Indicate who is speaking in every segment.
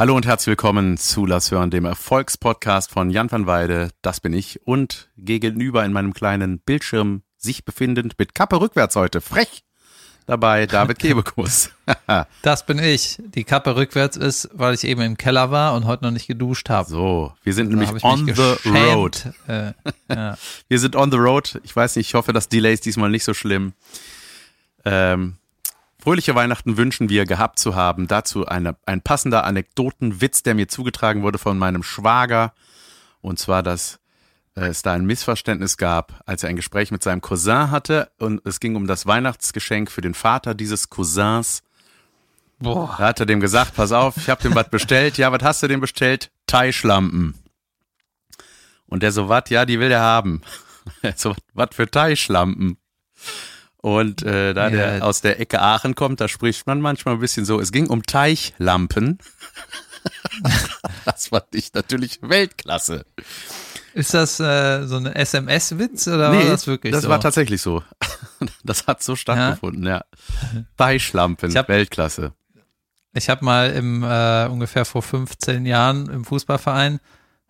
Speaker 1: Hallo und herzlich willkommen zu Lass hören, dem Erfolgspodcast von Jan van Weide. Das bin ich und gegenüber in meinem kleinen Bildschirm sich befindend mit Kappe rückwärts heute. Frech dabei David Kebekus.
Speaker 2: das bin ich. Die Kappe rückwärts ist, weil ich eben im Keller war und heute noch nicht geduscht habe.
Speaker 1: So, wir sind nämlich on the road. Äh, ja. Wir sind on the road. Ich weiß nicht, ich hoffe, das Delay ist diesmal nicht so schlimm. Ähm, Fröhliche Weihnachten wünschen wir gehabt zu haben. Dazu eine, ein passender Anekdotenwitz, der mir zugetragen wurde von meinem Schwager. Und zwar, dass äh, es da ein Missverständnis gab, als er ein Gespräch mit seinem Cousin hatte. Und es ging um das Weihnachtsgeschenk für den Vater dieses Cousins. Boah. Da hat er dem gesagt, pass auf, ich habe dem was bestellt. Ja, was hast du dem bestellt? Teichlampen. Und der so, was? Ja, die will der haben. so, was für Teichlampen? Und äh, da ja. der aus der Ecke Aachen kommt, da spricht man manchmal ein bisschen so, es ging um Teichlampen. das fand ich natürlich Weltklasse.
Speaker 2: Ist das äh, so ein SMS-Witz oder nee, war das wirklich
Speaker 1: das
Speaker 2: so?
Speaker 1: Das war tatsächlich so. Das hat so stattgefunden, ja. ja. Teichlampen, hab, Weltklasse.
Speaker 2: Ich habe mal im äh, ungefähr vor 15 Jahren im Fußballverein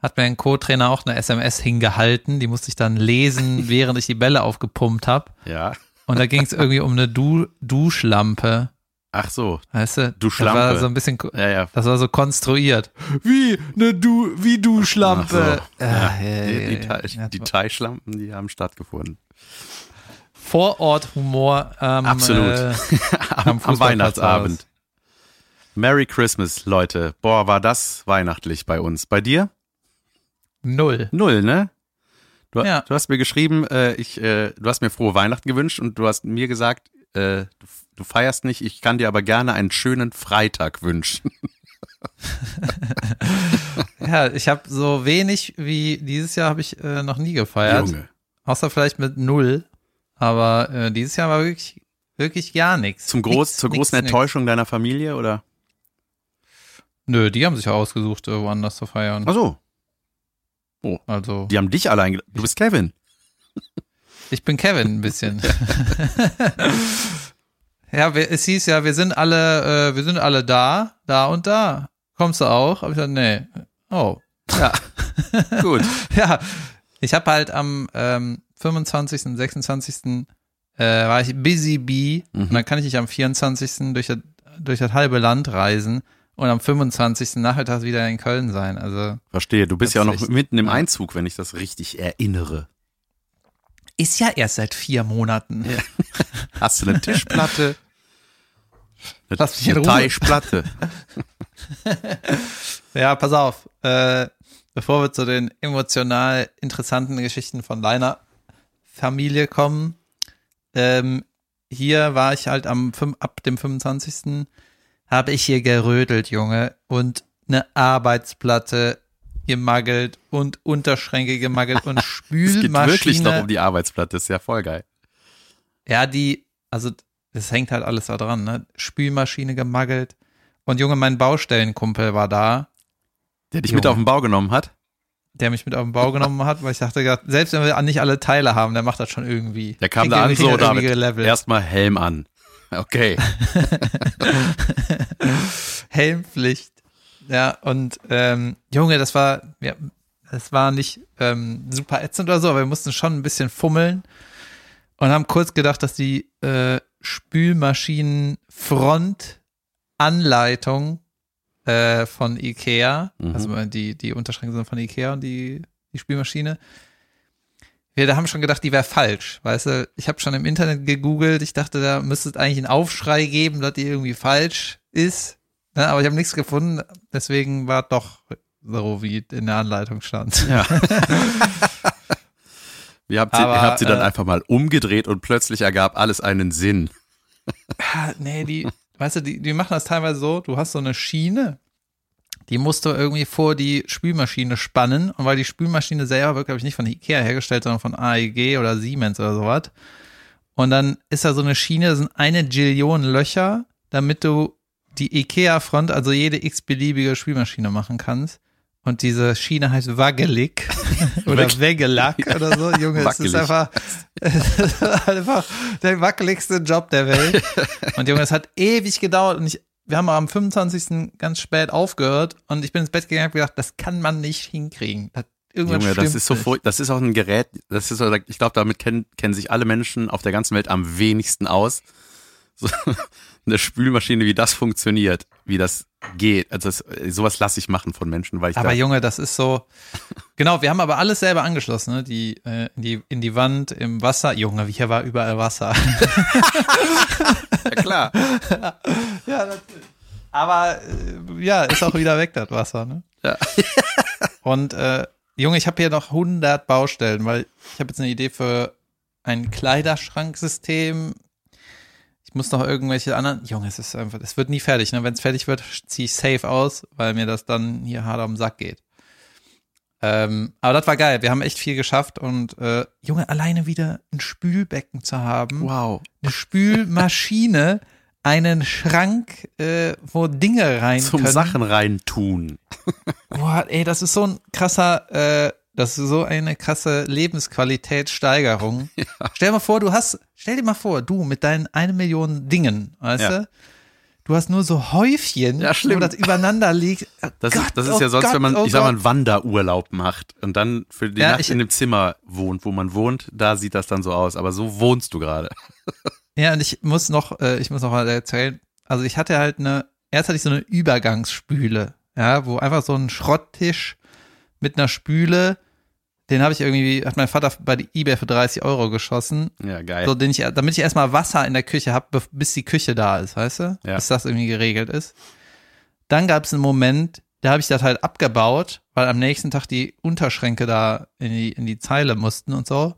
Speaker 2: hat mir ein Co-Trainer auch eine SMS hingehalten, die musste ich dann lesen, während ich die Bälle aufgepumpt habe.
Speaker 1: Ja.
Speaker 2: Und da ging es irgendwie um eine du Duschlampe.
Speaker 1: Ach so.
Speaker 2: Weißt du?
Speaker 1: Duschlampe.
Speaker 2: Das war so ein bisschen,
Speaker 1: ja, ja.
Speaker 2: das war so konstruiert. Wie eine du, wie Duschlampe.
Speaker 1: So. Ja, ja, die, die, die Teichlampen, die haben stattgefunden.
Speaker 2: Vorort-Humor
Speaker 1: ähm, Absolut. Äh, am, am Weihnachtsabend. Merry Christmas, Leute. Boah, war das weihnachtlich bei uns. Bei dir?
Speaker 2: Null.
Speaker 1: Null, ne? Du, ja. du hast mir geschrieben, äh, ich, äh, du hast mir frohe Weihnachten gewünscht und du hast mir gesagt, äh, du, du feierst nicht, ich kann dir aber gerne einen schönen Freitag wünschen.
Speaker 2: ja, ich habe so wenig wie dieses Jahr habe ich äh, noch nie gefeiert. Junge. Außer vielleicht mit null. Aber äh, dieses Jahr war wirklich, wirklich gar nichts.
Speaker 1: Zum groß, nix, zur großen nix, Enttäuschung nix. deiner Familie, oder?
Speaker 2: Nö, die haben sich ja ausgesucht, äh, woanders zu feiern.
Speaker 1: Ach so. Oh, also. Die haben dich allein. Du bist Kevin.
Speaker 2: Ich bin Kevin ein bisschen. ja, es hieß ja, wir sind alle, äh, wir sind alle da, da und da. Kommst du auch? Hab ich gesagt, nee. Oh.
Speaker 1: Ja. Gut.
Speaker 2: ja. Ich habe halt am ähm, 25. und 26. Äh, war ich busy bee mhm. und dann kann ich nicht am 24. durch das, durch das halbe Land reisen und am 25. Nachmittag wieder in Köln sein. Also
Speaker 1: Verstehe, du bist ja auch noch mitten im Einzug, wenn ich das richtig erinnere.
Speaker 2: Ist ja erst seit vier Monaten. Ja.
Speaker 1: Hast du eine Tischplatte? Eine, Lass mich eine Teichplatte.
Speaker 2: ja, pass auf. Äh, bevor wir zu den emotional interessanten Geschichten von deiner Familie kommen, ähm, hier war ich halt am ab dem 25 habe ich hier gerödelt, Junge, und eine Arbeitsplatte gemaggelt und Unterschränke gemaggelt und Spülmaschine. es geht wirklich
Speaker 1: noch um die Arbeitsplatte, ist ja voll geil.
Speaker 2: Ja, die, also das hängt halt alles da dran, ne? Spülmaschine gemaggelt. Und Junge, mein Baustellenkumpel war da.
Speaker 1: Der dich Junge. mit auf den Bau genommen hat?
Speaker 2: Der mich mit auf den Bau genommen hat, weil ich dachte, selbst wenn wir nicht alle Teile haben, der macht das schon irgendwie.
Speaker 1: Der kam da an so, David, erstmal Helm an. Okay.
Speaker 2: Helmpflicht. Ja, und ähm, Junge, das war, ja, das war nicht ähm, super ätzend oder so, aber wir mussten schon ein bisschen fummeln und haben kurz gedacht, dass die äh, Spülmaschinenfrontanleitung äh, von Ikea, mhm. also die, die Unterschränke sind von Ikea und die, die Spülmaschine, wir haben schon gedacht, die wäre falsch. Weißt du, ich habe schon im Internet gegoogelt. Ich dachte, da müsste es eigentlich einen Aufschrei geben, dass die irgendwie falsch ist. Ne, aber ich habe nichts gefunden. Deswegen war doch so, wie in der Anleitung stand. Ja.
Speaker 1: Ihr habt, sie, aber, ihr habt sie dann äh, einfach mal umgedreht und plötzlich ergab alles einen Sinn.
Speaker 2: nee, die, weißt du, die, die machen das teilweise so, du hast so eine Schiene die musst du irgendwie vor die Spülmaschine spannen. Und weil die Spülmaschine selber wird, glaube ich, nicht von Ikea hergestellt, sondern von AEG oder Siemens oder sowas. Und dann ist da so eine Schiene, da sind eine Gillion Löcher, damit du die Ikea-Front, also jede x-beliebige Spülmaschine machen kannst. Und diese Schiene heißt Waggelig oder Wegelack oder so. Junge, es ist einfach, es ist einfach der wackeligste Job der Welt. Und Junge, es hat ewig gedauert und ich wir haben am 25. ganz spät aufgehört und ich bin ins Bett gegangen und gedacht, das kann man nicht hinkriegen. Das, irgendwas Junge,
Speaker 1: das ist so nicht. das ist auch ein Gerät, das ist so, ich glaube, damit kennen, kennen sich alle Menschen auf der ganzen Welt am wenigsten aus. So, eine Spülmaschine, wie das funktioniert, wie das geht. Also das, sowas lasse ich machen von Menschen, weil ich
Speaker 2: Aber da Junge, das ist so. Genau, wir haben aber alles selber angeschlossen, ne? Die äh, in die in die Wand, im Wasser. Junge, hier war überall Wasser.
Speaker 1: ja klar.
Speaker 2: ja, natürlich. Aber äh, ja, ist auch wieder weg das Wasser, ne? Ja. Und äh, Junge, ich habe hier noch 100 Baustellen, weil ich habe jetzt eine Idee für ein Kleiderschranksystem ich muss noch irgendwelche anderen. Junge, es ist einfach, es wird nie fertig. Ne? Wenn es fertig wird, ziehe ich safe aus, weil mir das dann hier hart am Sack geht. Ähm, aber das war geil. Wir haben echt viel geschafft und äh, Junge, alleine wieder ein Spülbecken zu haben.
Speaker 1: Wow.
Speaker 2: Eine Spülmaschine, einen Schrank, äh, wo Dinge rein
Speaker 1: Zum
Speaker 2: können.
Speaker 1: Sachen rein tun.
Speaker 2: Boah, ey, das ist so ein krasser äh, das ist so eine krasse Lebensqualitätssteigerung. Ja. Stell dir mal vor, du hast, stell dir mal vor, du mit deinen eine Million Dingen, weißt ja. du? Du hast nur so Häufchen,
Speaker 1: ja,
Speaker 2: wo das übereinander liegt.
Speaker 1: Oh das, Gott, das ist oh ja sonst, Gott, wenn man, oh ich sag mal, einen Wanderurlaub macht und dann für die ja, Nacht ich, in dem Zimmer wohnt, wo man wohnt, da sieht das dann so aus. Aber so wohnst du gerade.
Speaker 2: Ja, und ich muss noch, äh, ich muss noch mal erzählen. Also ich hatte halt eine, erst hatte ich so eine Übergangsspüle, ja, wo einfach so ein Schrotttisch mit einer Spüle den habe ich irgendwie, hat mein Vater bei eBay für 30 Euro geschossen.
Speaker 1: Ja, geil.
Speaker 2: So, den ich, damit ich erstmal Wasser in der Küche habe, bis die Küche da ist, weißt du? Ja. Bis das irgendwie geregelt ist. Dann gab es einen Moment, da habe ich das halt abgebaut, weil am nächsten Tag die Unterschränke da in die, in die Zeile mussten und so.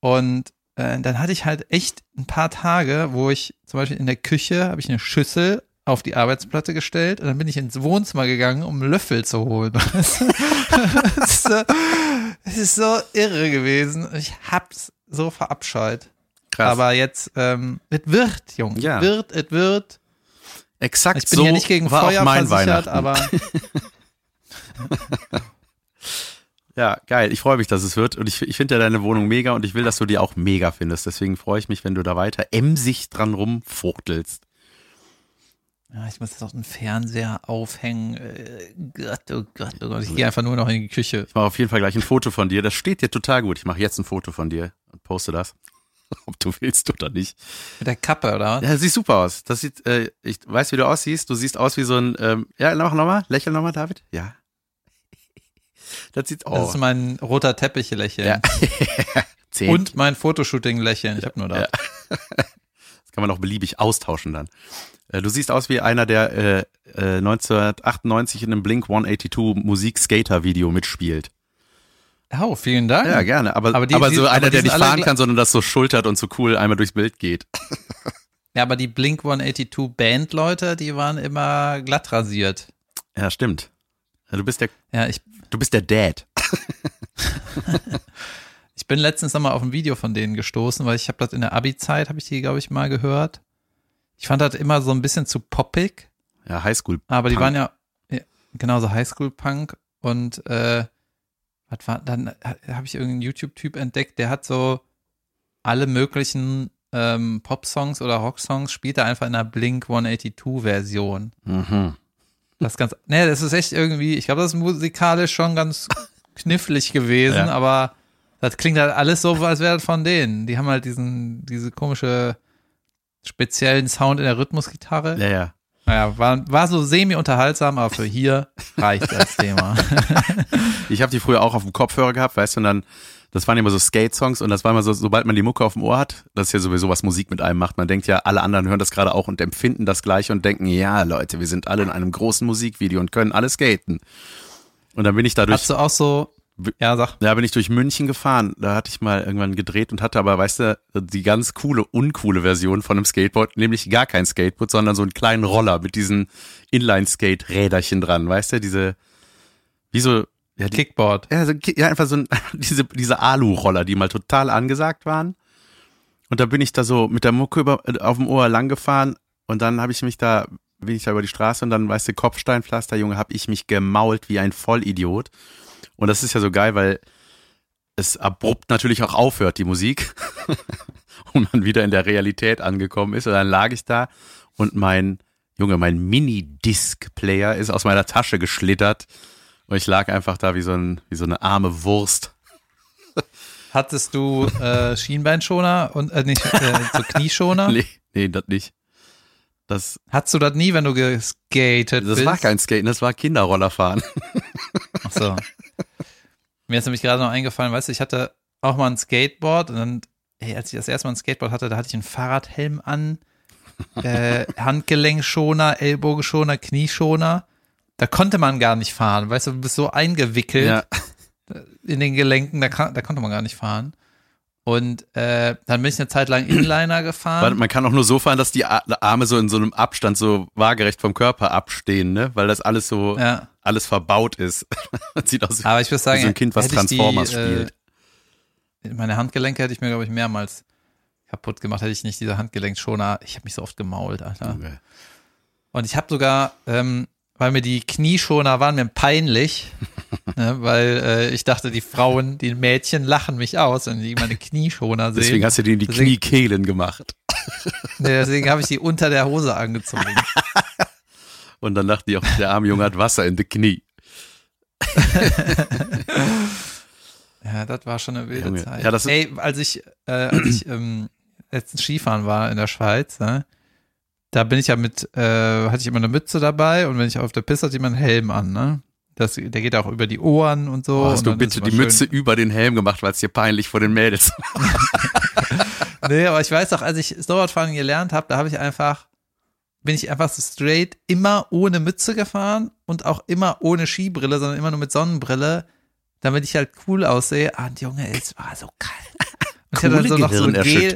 Speaker 2: Und äh, dann hatte ich halt echt ein paar Tage, wo ich zum Beispiel in der Küche habe ich eine Schüssel auf die Arbeitsplatte gestellt und dann bin ich ins Wohnzimmer gegangen, um Löffel zu holen. das, ist so, ist so irre gewesen. Ich hab's so verabscheut. Krass. Aber jetzt, ähm, es wird, Junge. Ja. Es wird, es wird.
Speaker 1: Exakt
Speaker 2: Ich bin
Speaker 1: so
Speaker 2: ja nicht gegen Feuer versichert, aber.
Speaker 1: ja, geil. Ich freue mich, dass es wird. Und ich, ich finde ja deine Wohnung mega und ich will, dass du die auch mega findest. Deswegen freue ich mich, wenn du da weiter emsig dran rumfuchtelst.
Speaker 2: Ja, ich muss jetzt auch einen Fernseher aufhängen. Äh, Gott, oh Gott, oh Gott. Ich gehe einfach nur noch in die Küche.
Speaker 1: Ich mache auf jeden Fall gleich ein Foto von dir. Das steht dir total gut. Ich mache jetzt ein Foto von dir und poste das. Ob du willst oder nicht.
Speaker 2: Mit der Kappe, oder?
Speaker 1: Ja, sieht super aus. Das sieht, äh, ich weiß, wie du aussiehst. Du siehst aus wie so ein, ähm, ja, mach nochmal. Lächel nochmal, David. Ja.
Speaker 2: Das sieht, oh. Das ist mein roter Teppich-Lächeln. Ja. und mein Fotoshooting-Lächeln. Ich habe nur das. Ja.
Speaker 1: Kann man auch beliebig austauschen dann. Äh, du siehst aus wie einer, der äh, äh, 1998 in einem Blink 182 Musik-Skater-Video mitspielt.
Speaker 2: Oh, vielen Dank.
Speaker 1: Ja, gerne. Aber, aber, die, aber so die, einer, aber der nicht fahren kann, sondern das so schultert und so cool einmal durchs Bild geht.
Speaker 2: Ja, aber die Blink 182 Band-Leute, die waren immer glatt rasiert.
Speaker 1: Ja, stimmt. Du bist der,
Speaker 2: ja, ich,
Speaker 1: du bist der Dad.
Speaker 2: ich bin letztens nochmal auf ein Video von denen gestoßen, weil ich habe das in der Abi-Zeit, habe ich die, glaube ich, mal gehört. Ich fand das immer so ein bisschen zu poppig.
Speaker 1: Ja, Highschool.
Speaker 2: Aber die waren ja, ja genau so Highschool-Punk und äh, was war, dann habe ich irgendeinen YouTube-Typ entdeckt, der hat so alle möglichen ähm, Pop-Songs oder Rock-Songs spielt er einfach in einer Blink 182-Version. Mhm. Das ist ganz, ne, das ist echt irgendwie, ich glaube, das ist musikalisch schon ganz knifflig gewesen, ja. aber das klingt halt alles so, als wäre das von denen. Die haben halt diesen, diese komische speziellen Sound in der Rhythmusgitarre.
Speaker 1: Ja, ja.
Speaker 2: Naja, war, war so semi-unterhaltsam, aber für hier reicht das Thema.
Speaker 1: ich habe die früher auch auf dem Kopfhörer gehabt, weißt du, und dann, das waren immer so Skate-Songs und das war immer so, sobald man die Mucke auf dem Ohr hat, das ist ja sowieso, was Musik mit einem macht. Man denkt ja, alle anderen hören das gerade auch und empfinden das gleich und denken, ja, Leute, wir sind alle in einem großen Musikvideo und können alle skaten. Und dann bin ich dadurch.
Speaker 2: Hast du auch so ja, sag.
Speaker 1: Ja, bin ich durch München gefahren. Da hatte ich mal irgendwann gedreht und hatte aber, weißt du, die ganz coole, uncoole Version von einem Skateboard, nämlich gar kein Skateboard, sondern so einen kleinen Roller mit diesen Inline-Skate-Räderchen dran, weißt du, diese, wie so,
Speaker 2: ja, die, Kickboard.
Speaker 1: Ja, so, ja, einfach so ein, diese, diese Alu-Roller, die mal total angesagt waren. Und da bin ich da so mit der Mucke über, auf dem Ohr lang gefahren und dann habe ich mich da, bin ich da über die Straße und dann, weißt du, Kopfsteinpflaster, Junge, habe ich mich gemault wie ein Vollidiot. Und das ist ja so geil, weil es abrupt natürlich auch aufhört, die Musik. und man wieder in der Realität angekommen ist. Und dann lag ich da und mein Junge, mein Mini-Disc-Player ist aus meiner Tasche geschlittert und ich lag einfach da wie so, ein, wie so eine arme Wurst.
Speaker 2: Hattest du äh, Schienbeinschoner und äh, nicht äh, so Knieschoner?
Speaker 1: nee, nee, das nicht. Das,
Speaker 2: Hattest du das nie, wenn du geskatet
Speaker 1: das
Speaker 2: bist?
Speaker 1: war kein Skaten, das war Kinderrollerfahren.
Speaker 2: So. Mir ist nämlich gerade noch eingefallen, weißt du, ich hatte auch mal ein Skateboard und dann, ey, als ich das erste Mal ein Skateboard hatte, da hatte ich einen Fahrradhelm an, äh, Handgelenkschoner, Ellbogenschoner, Knieschoner. Da konnte man gar nicht fahren, weißt du, du bist so eingewickelt
Speaker 1: Ja.
Speaker 2: in den Gelenken, da, kann, da konnte man gar nicht fahren. Und äh, dann bin ich eine Zeit lang Inliner gefahren.
Speaker 1: Warte, man kann auch nur so fahren, dass die Arme so in so einem Abstand so waagerecht vom Körper abstehen, ne? Weil das alles so,
Speaker 2: ja.
Speaker 1: alles verbaut ist. Sieht aus
Speaker 2: Aber ich würde sagen,
Speaker 1: wie so ein Kind, was
Speaker 2: ich die,
Speaker 1: Transformers
Speaker 2: äh,
Speaker 1: spielt.
Speaker 2: Meine Handgelenke hätte ich mir, glaube ich, mehrmals kaputt gemacht, hätte ich nicht diese Handgelenkschoner. Ich habe mich so oft gemault, Alter.
Speaker 1: Okay.
Speaker 2: Und ich habe sogar, ähm, weil mir die Knieschoner waren mir peinlich, ne, weil äh, ich dachte, die Frauen, die Mädchen lachen mich aus, wenn die meine Knieschoner sehen.
Speaker 1: Deswegen hast du dir die
Speaker 2: Deswegen-
Speaker 1: Kniekehlen gemacht.
Speaker 2: Nee, deswegen habe ich die unter der Hose angezogen.
Speaker 1: Und dann dachte ich auch, der arme Junge hat Wasser in die Knie.
Speaker 2: Ja, das war schon eine wilde
Speaker 1: Junge.
Speaker 2: Zeit.
Speaker 1: Ja,
Speaker 2: Ey, als ich, äh, als ich ähm, letztens Skifahren war in der Schweiz, ne, da bin ich ja mit, äh, hatte ich immer eine Mütze dabei und wenn ich auf der Piste hatte immer einen Helm an, ne? Das, der geht auch über die Ohren und so.
Speaker 1: Oh, hast
Speaker 2: und
Speaker 1: du bitte die
Speaker 2: schön-
Speaker 1: Mütze über den Helm gemacht, weil es dir peinlich vor den Mädels war.
Speaker 2: Nee, aber ich weiß doch, als ich Snowboardfahren gelernt habe, da habe ich einfach, bin ich einfach so straight immer ohne Mütze gefahren und auch immer ohne Skibrille, sondern immer nur mit Sonnenbrille, damit ich halt cool aussehe. Ah, und Junge, es war so kalt. Und ich hatte dann so noch so Gel.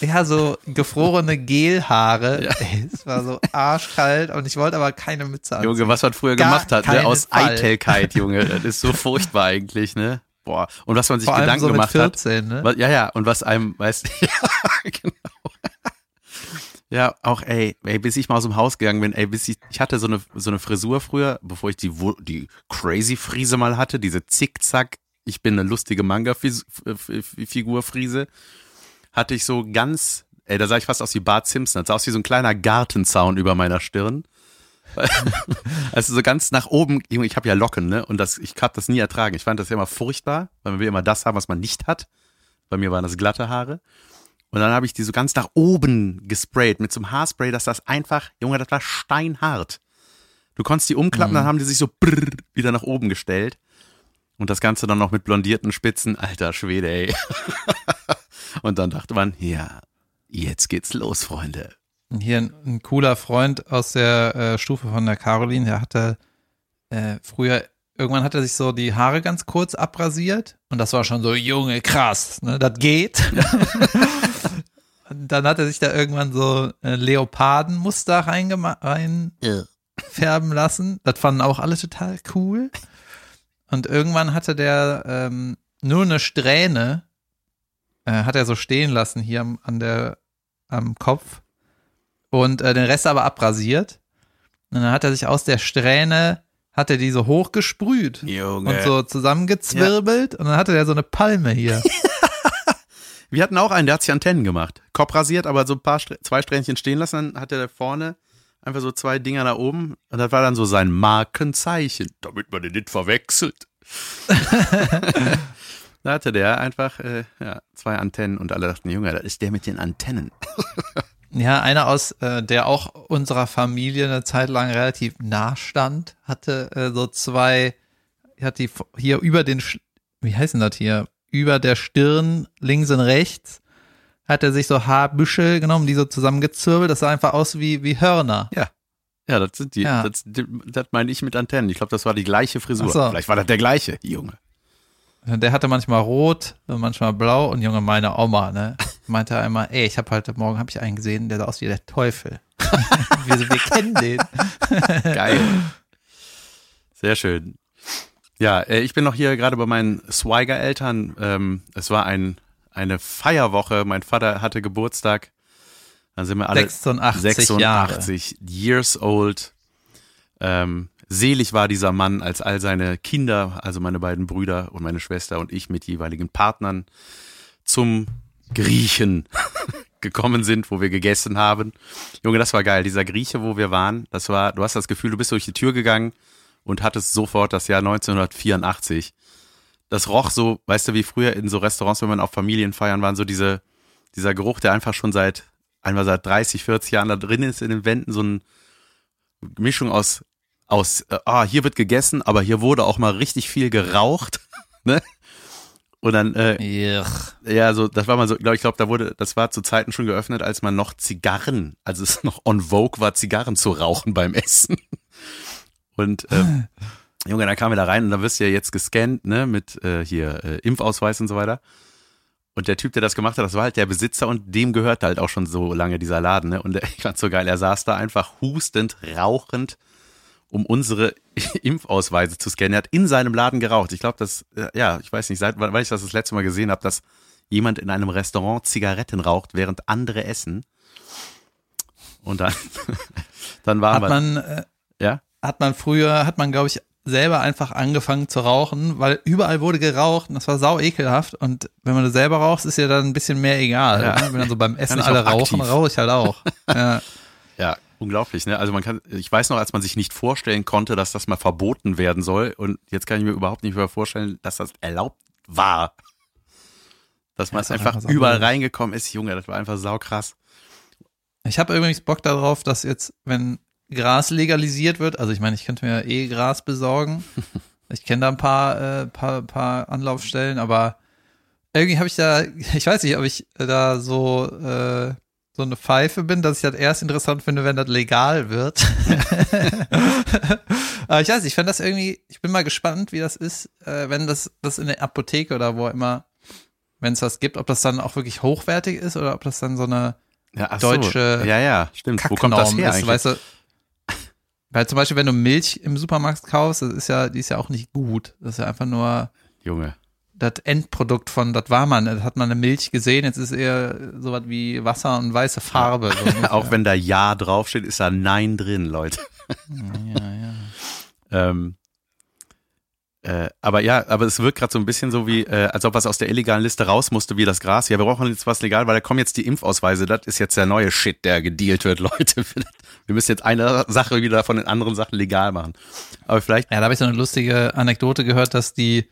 Speaker 2: Ja, so gefrorene Gelhaare.
Speaker 1: Ja.
Speaker 2: Es war so arschkalt und ich wollte aber keine Mütze anziehen.
Speaker 1: Junge, was man früher
Speaker 2: Gar
Speaker 1: gemacht hat, ne? Aus
Speaker 2: Fall.
Speaker 1: Eitelkeit, Junge. Das ist so furchtbar eigentlich, ne? Boah. Und was man sich
Speaker 2: Vor
Speaker 1: Gedanken
Speaker 2: so
Speaker 1: gemacht
Speaker 2: 14, ne?
Speaker 1: hat. Was, ja, ja, und was einem, weißt ja, genau. Ja, auch, ey, ey, bis ich mal aus dem Haus gegangen bin, ey, bis ich, ich hatte so eine, so eine Frisur früher, bevor ich die, die crazy Friese mal hatte, diese Zickzack, ich bin eine lustige Manga-Figur-Friese, hatte ich so ganz, ey, da sah ich fast aus wie Bart Simpson, das sah aus wie so ein kleiner Gartenzaun über meiner Stirn. Also so ganz nach oben, Junge, ich habe ja Locken, ne? Und das, ich hab das nie ertragen. Ich fand das ja immer furchtbar, weil man will immer das haben, was man nicht hat. Bei mir waren das glatte Haare. Und dann habe ich die so ganz nach oben gesprayt mit so einem Haarspray, dass das einfach, Junge, das war steinhart. Du konntest die umklappen,
Speaker 2: Mhm.
Speaker 1: dann haben die sich so brrr, wieder nach oben gestellt. Und das Ganze dann noch mit blondierten Spitzen. Alter Schwede, ey. Und dann dachte man, ja, jetzt geht's los, Freunde.
Speaker 2: Hier ein, ein cooler Freund aus der äh, Stufe von der Caroline, der hatte äh, früher, irgendwann hat er sich so die Haare ganz kurz abrasiert und das war schon so, Junge, krass, ne, das geht. und dann hat er sich da irgendwann so äh, Leopardenmuster reingema- reinfärben lassen. Das fanden auch alle total cool. Und irgendwann hatte der ähm, nur eine Strähne, äh, hat er so stehen lassen hier am, an der, am Kopf und äh, den Rest aber abrasiert. Und dann hat er sich aus der Strähne, hat er die so hochgesprüht
Speaker 1: Junge.
Speaker 2: und so zusammengezwirbelt und dann hatte der so eine Palme hier.
Speaker 1: Wir hatten auch einen, der hat sich Antennen gemacht. Kopf rasiert, aber so ein paar, zwei Strähnchen stehen lassen, dann hatte der vorne einfach so zwei Dinger da oben und das war dann so sein Markenzeichen, damit man den nicht verwechselt. da hatte der einfach äh, ja, zwei Antennen und alle dachten, Junge, das ist der mit den Antennen.
Speaker 2: Ja, einer aus, äh, der auch unserer Familie eine Zeit lang relativ nah stand, hatte äh, so zwei, hat die hier über den, wie heißt denn das hier? Über der Stirn, links und rechts, hat er sich so Haarbüschel genommen, die so zusammengezwirbelt. Das sah einfach aus wie, wie Hörner.
Speaker 1: Ja, das sind die,
Speaker 2: Ja.
Speaker 1: das, das meine ich mit Antennen. Ich glaube, das war die gleiche Frisur.
Speaker 2: So.
Speaker 1: Vielleicht war das der gleiche, Junge.
Speaker 2: Der hatte manchmal rot, manchmal blau und Junge, meine Oma, ne, meinte einmal, ey, ich habe heute Morgen hab ich einen gesehen, der sah aus wie der Teufel. wir, wir kennen den.
Speaker 1: Geil. Sehr schön. Ja, äh, ich bin noch hier gerade bei meinen Swiger-Eltern. Ähm, es war ein, eine Feierwoche. Mein Vater hatte Geburtstag. Dann sind wir alle
Speaker 2: 86, Jahre.
Speaker 1: 86 years old. Ähm, selig war dieser Mann, als all seine Kinder, also meine beiden Brüder und meine Schwester und ich mit jeweiligen Partnern zum Griechen gekommen sind, wo wir gegessen haben. Junge, das war geil. Dieser Grieche, wo wir waren, das war, du hast das Gefühl, du bist durch die Tür gegangen und hattest sofort das Jahr 1984. Das roch so, weißt du, wie früher in so Restaurants, wenn man auf Familienfeiern waren, so diese, dieser Geruch, der einfach schon seit, einmal seit 30, 40 Jahren da drin ist in den Wänden, so eine Mischung aus, aus, äh, ah, hier wird gegessen, aber hier wurde auch mal richtig viel geraucht, ne? Und dann, äh, ja, so, das war mal so, glaube ich, glaube, da wurde, das war zu Zeiten schon geöffnet, als man noch Zigarren, also es noch on vogue war, Zigarren zu rauchen beim Essen. Und ähm, Junge, dann kamen wir da rein und dann wirst du ja jetzt gescannt, ne, mit äh, hier äh, Impfausweis und so weiter. Und der Typ, der das gemacht hat, das war halt der Besitzer und dem gehörte halt auch schon so lange dieser Laden, ne? Und ich fand's so geil, er saß da einfach hustend, rauchend, um unsere Impfausweise zu scannen. Er hat in seinem Laden geraucht. Ich glaube, das, äh, ja, ich weiß nicht, seit weil ich das das letzte Mal gesehen habe, dass jemand in einem Restaurant Zigaretten raucht, während andere essen. Und dann, dann waren
Speaker 2: hat
Speaker 1: wir.
Speaker 2: Man, äh, ja? Hat man früher, hat man, glaube ich, selber einfach angefangen zu rauchen, weil überall wurde geraucht und das war sau ekelhaft. Und wenn man das selber raucht, ist ja dann ein bisschen mehr egal. Ja. Ne? Wenn dann so beim Essen alle rauchen, rauche ich halt auch. Ja.
Speaker 1: ja, unglaublich, ne? Also man kann, ich weiß noch, als man sich nicht vorstellen konnte, dass das mal verboten werden soll. Und jetzt kann ich mir überhaupt nicht mehr vorstellen, dass das erlaubt war. Dass man ja, einfach überall reingekommen ist, Junge, das war einfach saukrass.
Speaker 2: Ich habe übrigens Bock darauf, dass jetzt, wenn Gras legalisiert wird. Also ich meine, ich könnte mir eh Gras besorgen. Ich kenne da ein paar, äh, paar, paar Anlaufstellen, aber irgendwie habe ich da, ich weiß nicht, ob ich da so äh, so eine Pfeife bin, dass ich das erst interessant finde, wenn das legal wird. aber ich weiß, ich fände das irgendwie, ich bin mal gespannt, wie das ist, äh, wenn das, das in der Apotheke oder wo immer, wenn es das gibt, ob das dann auch wirklich hochwertig ist oder ob das dann so eine ja, deutsche
Speaker 1: so. ja, ja, stimmt. Wo kommt das her ist,
Speaker 2: weißt du, weil zum Beispiel, wenn du Milch im Supermarkt kaufst, das ist ja, die ist ja auch nicht gut. Das ist ja einfach nur.
Speaker 1: Junge.
Speaker 2: Das Endprodukt von, das war man, das hat man eine Milch gesehen, jetzt ist eher sowas wie Wasser und weiße Farbe.
Speaker 1: So auch wenn da Ja draufsteht, ist da Nein drin, Leute.
Speaker 2: ja, ja.
Speaker 1: ähm, äh, aber ja, aber es wirkt gerade so ein bisschen so wie, äh, als ob was aus der illegalen Liste raus musste, wie das Gras. Ja, wir brauchen jetzt was legal, weil da kommen jetzt die Impfausweise. Das ist jetzt der neue Shit, der gedealt wird, Leute. Wir müssen jetzt eine Sache wieder von den anderen Sachen legal machen. Aber vielleicht.
Speaker 2: Ja, da habe ich so eine lustige Anekdote gehört, dass die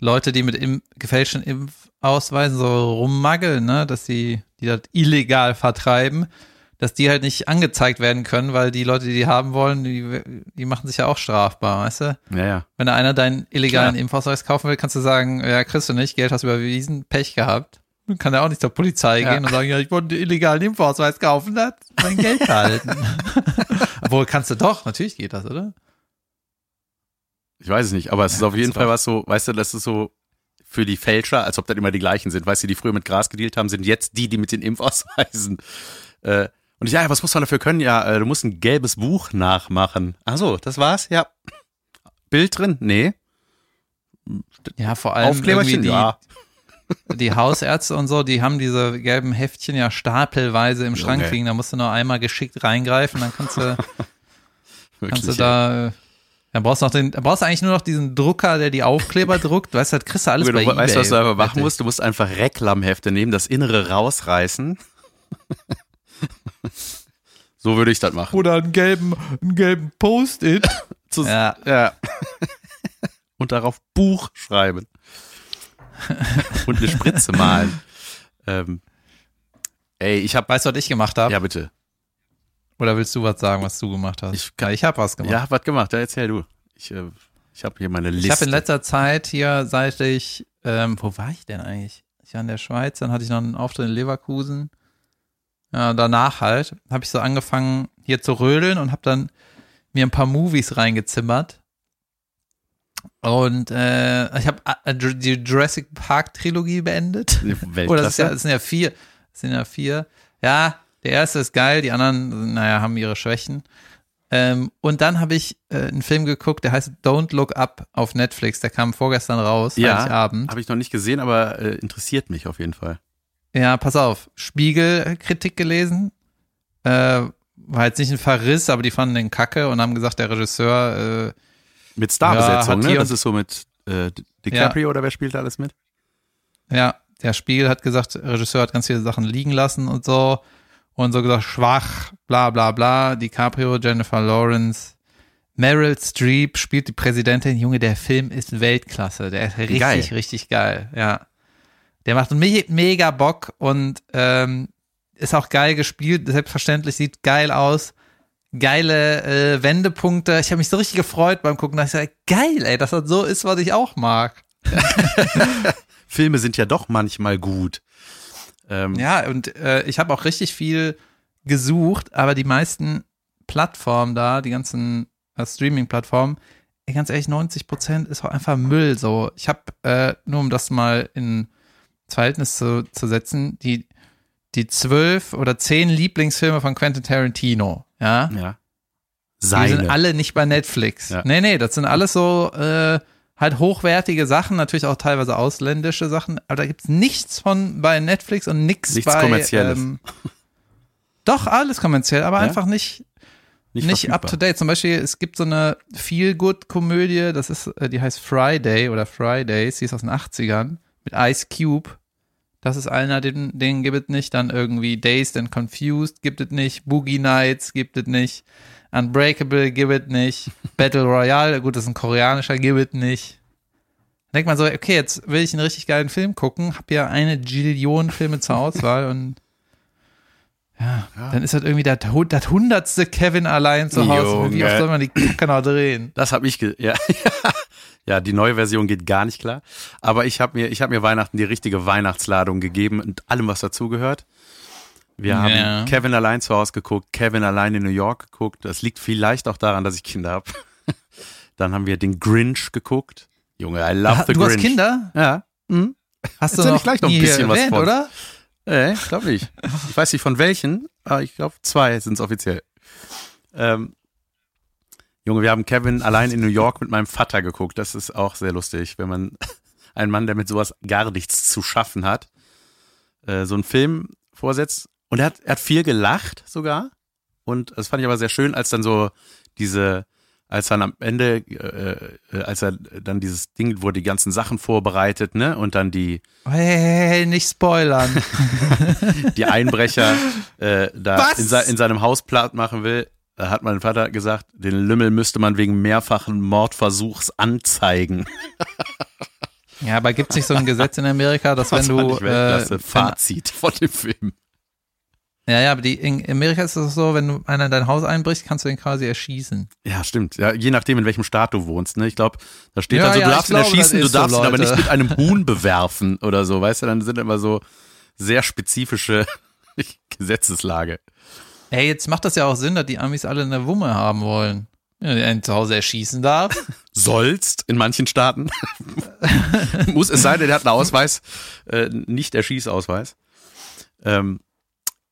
Speaker 2: Leute, die mit im, gefälschten Impfausweisen so rummaggeln, ne, dass die, die das illegal vertreiben, dass die halt nicht angezeigt werden können, weil die Leute, die die haben wollen, die, die machen sich ja auch strafbar, weißt du?
Speaker 1: Ja, ja.
Speaker 2: Wenn da einer deinen illegalen Klar. Impfausweis kaufen will, kannst du sagen, ja, kriegst du nicht, Geld hast du überwiesen, Pech gehabt. Dann kann er auch nicht zur Polizei ja. gehen und sagen, ja, ich wollte einen illegalen Impfausweis kaufen, da hat mein Geld behalten. Obwohl kannst du doch, natürlich geht das, oder?
Speaker 1: Ich weiß es nicht, aber es ist auf jeden Fall was so, weißt du, das ist so für die Fälscher, als ob das immer die gleichen sind. Weißt du, die früher mit Gras gedealt haben, sind jetzt die, die mit den Impfausweisen äh, und ich, ja, was muss man dafür können? Ja, äh, du musst ein gelbes Buch nachmachen. Ach so, das war's? Ja. Bild drin? Nee.
Speaker 2: Ja, vor allem
Speaker 1: Aufkleberchen,
Speaker 2: die,
Speaker 1: ja.
Speaker 2: die Hausärzte und so, die haben diese gelben Heftchen ja stapelweise im Schrank okay. liegen. Da musst du nur einmal geschickt reingreifen, dann kannst du, kannst du da, äh, dann brauchst du noch den, dann brauchst du eigentlich nur noch diesen Drucker, der die Aufkleber druckt. Weißt du, kriegst du alles okay, bei
Speaker 1: du, Weißt du, was du einfach machen musst? Du musst einfach Reklamhefte nehmen, das Innere rausreißen so würde ich das machen.
Speaker 2: Oder einen gelben, einen gelben Post-it.
Speaker 1: ja. ja. Und darauf Buch schreiben. Und eine Spritze malen. Ähm, ey, ich habe.
Speaker 2: Weißt du, was ich gemacht habe?
Speaker 1: Ja, bitte.
Speaker 2: Oder willst du was sagen, was du gemacht hast?
Speaker 1: Ich, ja, ich habe was gemacht. Ja, was gemacht. Ja, erzähl du. Ich, äh, ich habe hier meine Liste.
Speaker 2: Ich habe in letzter Zeit hier, seit ich, ähm, wo war ich denn eigentlich? Ich war in der Schweiz, dann hatte ich noch einen Auftritt in Leverkusen. Ja, danach halt habe ich so angefangen hier zu rödeln und habe dann mir ein paar Movies reingezimmert. Und äh, ich habe äh, die Jurassic Park Trilogie beendet. Oder das, ja, das sind ja vier. Das sind ja vier. Ja, der erste ist geil, die anderen, naja, haben ihre Schwächen. Ähm, und dann habe ich äh, einen Film geguckt, der heißt Don't Look Up auf Netflix. Der kam vorgestern raus,
Speaker 1: ja, Abend. Habe ich noch nicht gesehen, aber äh, interessiert mich auf jeden Fall.
Speaker 2: Ja, pass auf. Spiegel-Kritik gelesen. Äh, war jetzt nicht ein Verriss, aber die fanden den Kacke und haben gesagt, der Regisseur. Äh,
Speaker 1: mit Starbesetzung, ja, ne? Das ist so mit äh, DiCaprio ja. oder wer spielt da alles mit?
Speaker 2: Ja, der Spiegel hat gesagt, der Regisseur hat ganz viele Sachen liegen lassen und so. Und so gesagt, schwach, bla bla bla. DiCaprio, Jennifer Lawrence, Meryl Streep spielt die Präsidentin. Junge, der Film ist Weltklasse. Der ist richtig, geil. richtig geil. Ja. Der macht me mega Bock und ähm, ist auch geil gespielt. Selbstverständlich sieht geil aus. Geile äh, Wendepunkte. Ich habe mich so richtig gefreut beim Gucken. Da ich gesagt, geil, ey, dass das so ist, was ich auch mag.
Speaker 1: Filme sind ja doch manchmal gut.
Speaker 2: Ähm, ja, und äh, ich habe auch richtig viel gesucht, aber die meisten Plattformen da, die ganzen äh, Streaming-Plattformen, ganz ehrlich, 90 Prozent ist auch einfach Müll. So, ich habe äh, nur um das mal in Verhältnis zu, zu setzen, die die zwölf oder zehn Lieblingsfilme von Quentin Tarantino, ja.
Speaker 1: Ja.
Speaker 2: Seine. Die sind alle nicht bei Netflix. Ja. Nee, nee, das sind alles so äh, halt hochwertige Sachen, natürlich auch teilweise ausländische Sachen, aber da gibt's nichts von bei Netflix und nichts, nichts bei
Speaker 1: kommerzielles. Ähm,
Speaker 2: doch alles kommerziell, aber ja? einfach nicht nicht, nicht up to date. Zum Beispiel es gibt so eine Feel Good Komödie, das ist äh, die heißt Friday oder Fridays, die ist aus den 80ern mit Ice Cube. Das ist einer, den, den gibt es nicht. Dann irgendwie Dazed and Confused gibt es nicht. Boogie Nights gibt es nicht. Unbreakable gibt es nicht. Battle Royale, gut, das ist ein koreanischer, gibt es nicht. Denkt man so, okay, jetzt will ich einen richtig geilen Film gucken, hab ja eine Gillion Filme zur Auswahl und ja, ja, dann ist das irgendwie das, das hundertste Kevin allein zu Hause. Junge. Wie oft soll man die Kacke noch drehen?
Speaker 1: Das hab ich, ja, ja, die neue Version geht gar nicht klar. Aber ich habe mir, ich habe mir Weihnachten die richtige Weihnachtsladung gegeben und allem, was dazugehört. Wir ja. haben Kevin allein zu Hause geguckt, Kevin allein in New York geguckt. Das liegt vielleicht auch daran, dass ich Kinder habe. Dann haben wir den Grinch geguckt. Junge, I love the
Speaker 2: du
Speaker 1: Grinch.
Speaker 2: Du hast Kinder?
Speaker 1: Ja.
Speaker 2: Hm? Hast Erzähl du noch gleich noch ein bisschen erwähnt, was von. oder?
Speaker 1: Nee, glaube ich. Ich weiß nicht von welchen, aber ich glaube zwei sind es offiziell. Ähm, Junge, wir haben Kevin allein in New York mit meinem Vater geguckt. Das ist auch sehr lustig, wenn man einen Mann, der mit sowas gar nichts zu schaffen hat, äh, so einen Film vorsetzt und er hat, er hat viel gelacht sogar. Und das fand ich aber sehr schön, als dann so diese, als dann am Ende, äh, äh, als er dann dieses Ding, wo die ganzen Sachen vorbereitet, ne? Und dann die.
Speaker 2: Hey, hey, hey nicht spoilern.
Speaker 1: die Einbrecher äh, da in, in, seinem Haus platt machen will. Da hat mein Vater gesagt, den Lümmel müsste man wegen mehrfachen Mordversuchs anzeigen.
Speaker 2: Ja, aber gibt es nicht so ein Gesetz in Amerika, dass
Speaker 1: das
Speaker 2: wenn du.
Speaker 1: Äh, Fazit von dem Film.
Speaker 2: Ja, ja, aber die, in Amerika ist es so, wenn du einer in dein Haus einbricht, kannst du den quasi erschießen.
Speaker 1: Ja, stimmt. Ja, je nachdem, in welchem Staat du wohnst. Ne? Ich glaube, da steht ja, dann so, du darfst ihn erschießen, du darfst so, ihn aber nicht mit einem Huhn bewerfen oder so. Weißt du, dann sind immer so sehr spezifische Gesetzeslage.
Speaker 2: Ey, jetzt macht das ja auch Sinn, dass die Amis alle eine Wumme haben wollen. Ja, einen zu Hause erschießen darf.
Speaker 1: Sollst in manchen Staaten. Muss es sein, der hat einen Ausweis, äh, nicht der Schießausweis. Ähm,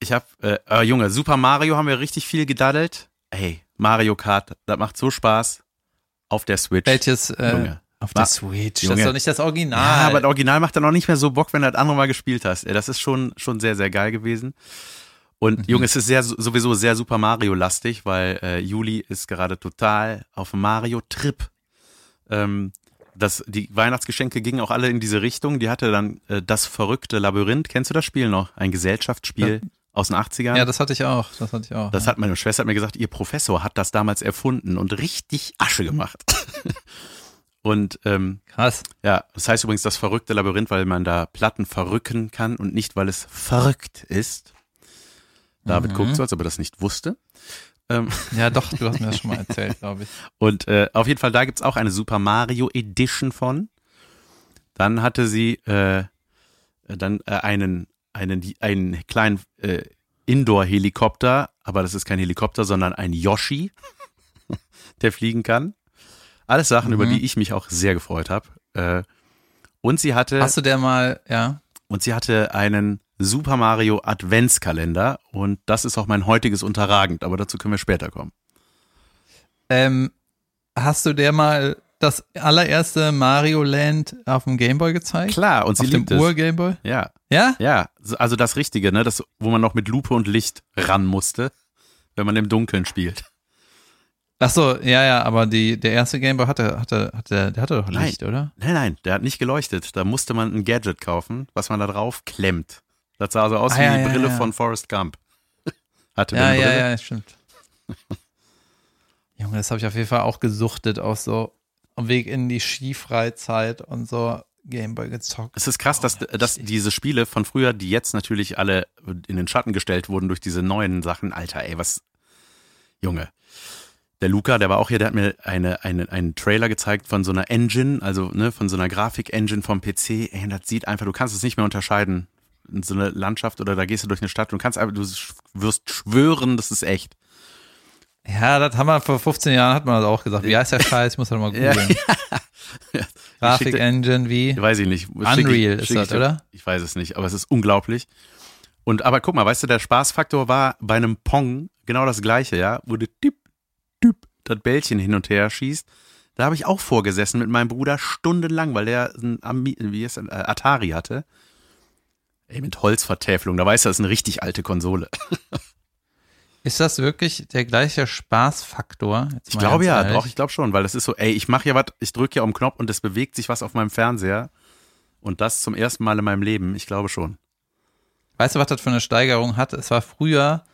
Speaker 1: ich hab, äh, äh, Junge, Super Mario haben wir richtig viel gedaddelt. Ey, Mario Kart, das macht so Spaß. Auf der Switch.
Speaker 2: Welches, äh, Junge. Auf der Switch,
Speaker 1: Junge.
Speaker 2: das ist doch nicht das Original.
Speaker 1: Ja, aber das Original macht dann auch nicht mehr so Bock, wenn du das andere Mal gespielt hast. Das ist schon, schon sehr, sehr geil gewesen. Und mhm. Junge, es ist sehr, sowieso sehr Super Mario-lastig, weil äh, Juli ist gerade total auf Mario-Trip. Ähm, das, die Weihnachtsgeschenke gingen auch alle in diese Richtung. Die hatte dann äh, das verrückte Labyrinth. Kennst du das Spiel noch? Ein Gesellschaftsspiel. Aus den 80ern.
Speaker 2: Ja, das hatte ich auch. Das hatte ich auch.
Speaker 1: Das ja. hat meine Schwester hat mir gesagt, ihr Professor hat das damals erfunden und richtig Asche gemacht. und ähm,
Speaker 2: krass.
Speaker 1: Ja, das heißt übrigens das verrückte Labyrinth, weil man da Platten verrücken kann und nicht, weil es verrückt ist. David mhm. guckt so, als ob er das nicht wusste.
Speaker 2: Ähm, ja, doch, du hast mir das schon mal erzählt, glaube ich.
Speaker 1: Und äh, auf jeden Fall, da gibt's auch eine Super Mario Edition von. Dann hatte sie äh, dann äh, einen einen, einen kleinen äh, Indoor-Helikopter, aber das ist kein Helikopter, sondern ein Yoshi, der fliegen kann. Alles Sachen, mhm. über die ich mich auch sehr gefreut habe. Äh, und sie hatte.
Speaker 2: Hast du der mal, ja?
Speaker 1: Und sie hatte einen Super Mario Adventskalender und das ist auch mein heutiges Unterragend, aber dazu können wir später kommen.
Speaker 2: Ähm, hast du der mal das allererste Mario Land auf dem Gameboy gezeigt?
Speaker 1: Klar, und sie
Speaker 2: auf dem Ur-Gameboy?
Speaker 1: Ja.
Speaker 2: Ja?
Speaker 1: Ja, also das Richtige, ne? Das, wo man noch mit Lupe und Licht ran musste, wenn man im Dunkeln spielt.
Speaker 2: Ach so, ja, ja, aber die, der erste Gameboy hatte, hatte, hatte, der hatte doch Licht,
Speaker 1: nein,
Speaker 2: oder?
Speaker 1: Nein, nein, der hat nicht geleuchtet. Da musste man ein Gadget kaufen, was man da drauf klemmt. Das sah so aus ah, wie ja, die ja, Brille ja. von Forrest Gump.
Speaker 2: hatte ja, ja, ja, stimmt. Junge, das habe ich auf jeden Fall auch gesuchtet, auch so am Weg in die Skifreizeit und so Gameboy gezockt.
Speaker 1: Es ist krass, oh, dass, dass diese Spiele von früher, die jetzt natürlich alle in den Schatten gestellt wurden durch diese neuen Sachen, Alter, ey, was, Junge. Der Luca, der war auch hier, der hat mir eine, eine, einen Trailer gezeigt von so einer Engine, also ne, von so einer Grafik-Engine vom PC. Ey, das sieht einfach, du kannst es nicht mehr unterscheiden. In so eine Landschaft oder da gehst du durch eine Stadt und kannst einfach, du wirst schwören, das ist echt.
Speaker 2: Ja, das haben wir vor 15 Jahren hat man das auch gesagt. Wie heißt der Scheiß? Ich muss halt mal googeln. Ja. Grafik-Engine wie?
Speaker 1: Weiß ich nicht.
Speaker 2: Unreal ist das, oder?
Speaker 1: Ich weiß es nicht, aber es ist unglaublich. Und aber guck mal, weißt du, der Spaßfaktor war bei einem Pong genau das gleiche, ja, wo du tipp, tipp, das Bällchen hin und her schießt. Da habe ich auch vorgesessen mit meinem Bruder stundenlang, weil der ein, wie ist, ein Atari hatte. Ey, mit Holzvertäfelung, da weißt du, das ist eine richtig alte Konsole.
Speaker 2: Ist das wirklich der gleiche Spaßfaktor?
Speaker 1: Ich glaube ja, ehrlich. doch, ich glaube schon, weil das ist so, ey, ich mache ja was, ich drücke ja um den Knopf und es bewegt sich was auf meinem Fernseher. Und das zum ersten Mal in meinem Leben, ich glaube schon.
Speaker 2: Weißt du, was das für eine Steigerung hat? Es war früher,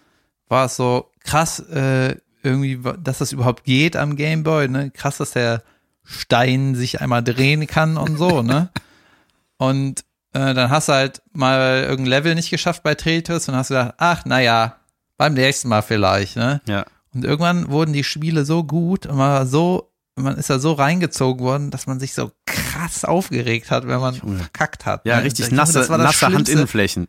Speaker 2: war es so krass, äh, irgendwie, dass das überhaupt geht am Gameboy, ne? Krass, dass der Stein sich einmal drehen kann und so, ne? Und äh, dann hast du halt mal irgendein Level nicht geschafft bei Tetris und hast gedacht, ach, naja, beim nächsten Mal vielleicht, ne?
Speaker 1: Ja.
Speaker 2: Und irgendwann wurden die Spiele so gut und man war so, man ist da so reingezogen worden, dass man sich so krass aufgeregt hat, wenn man Junge. verkackt hat.
Speaker 1: Ja, ne? richtig nasse, nasse Handinnenflächen.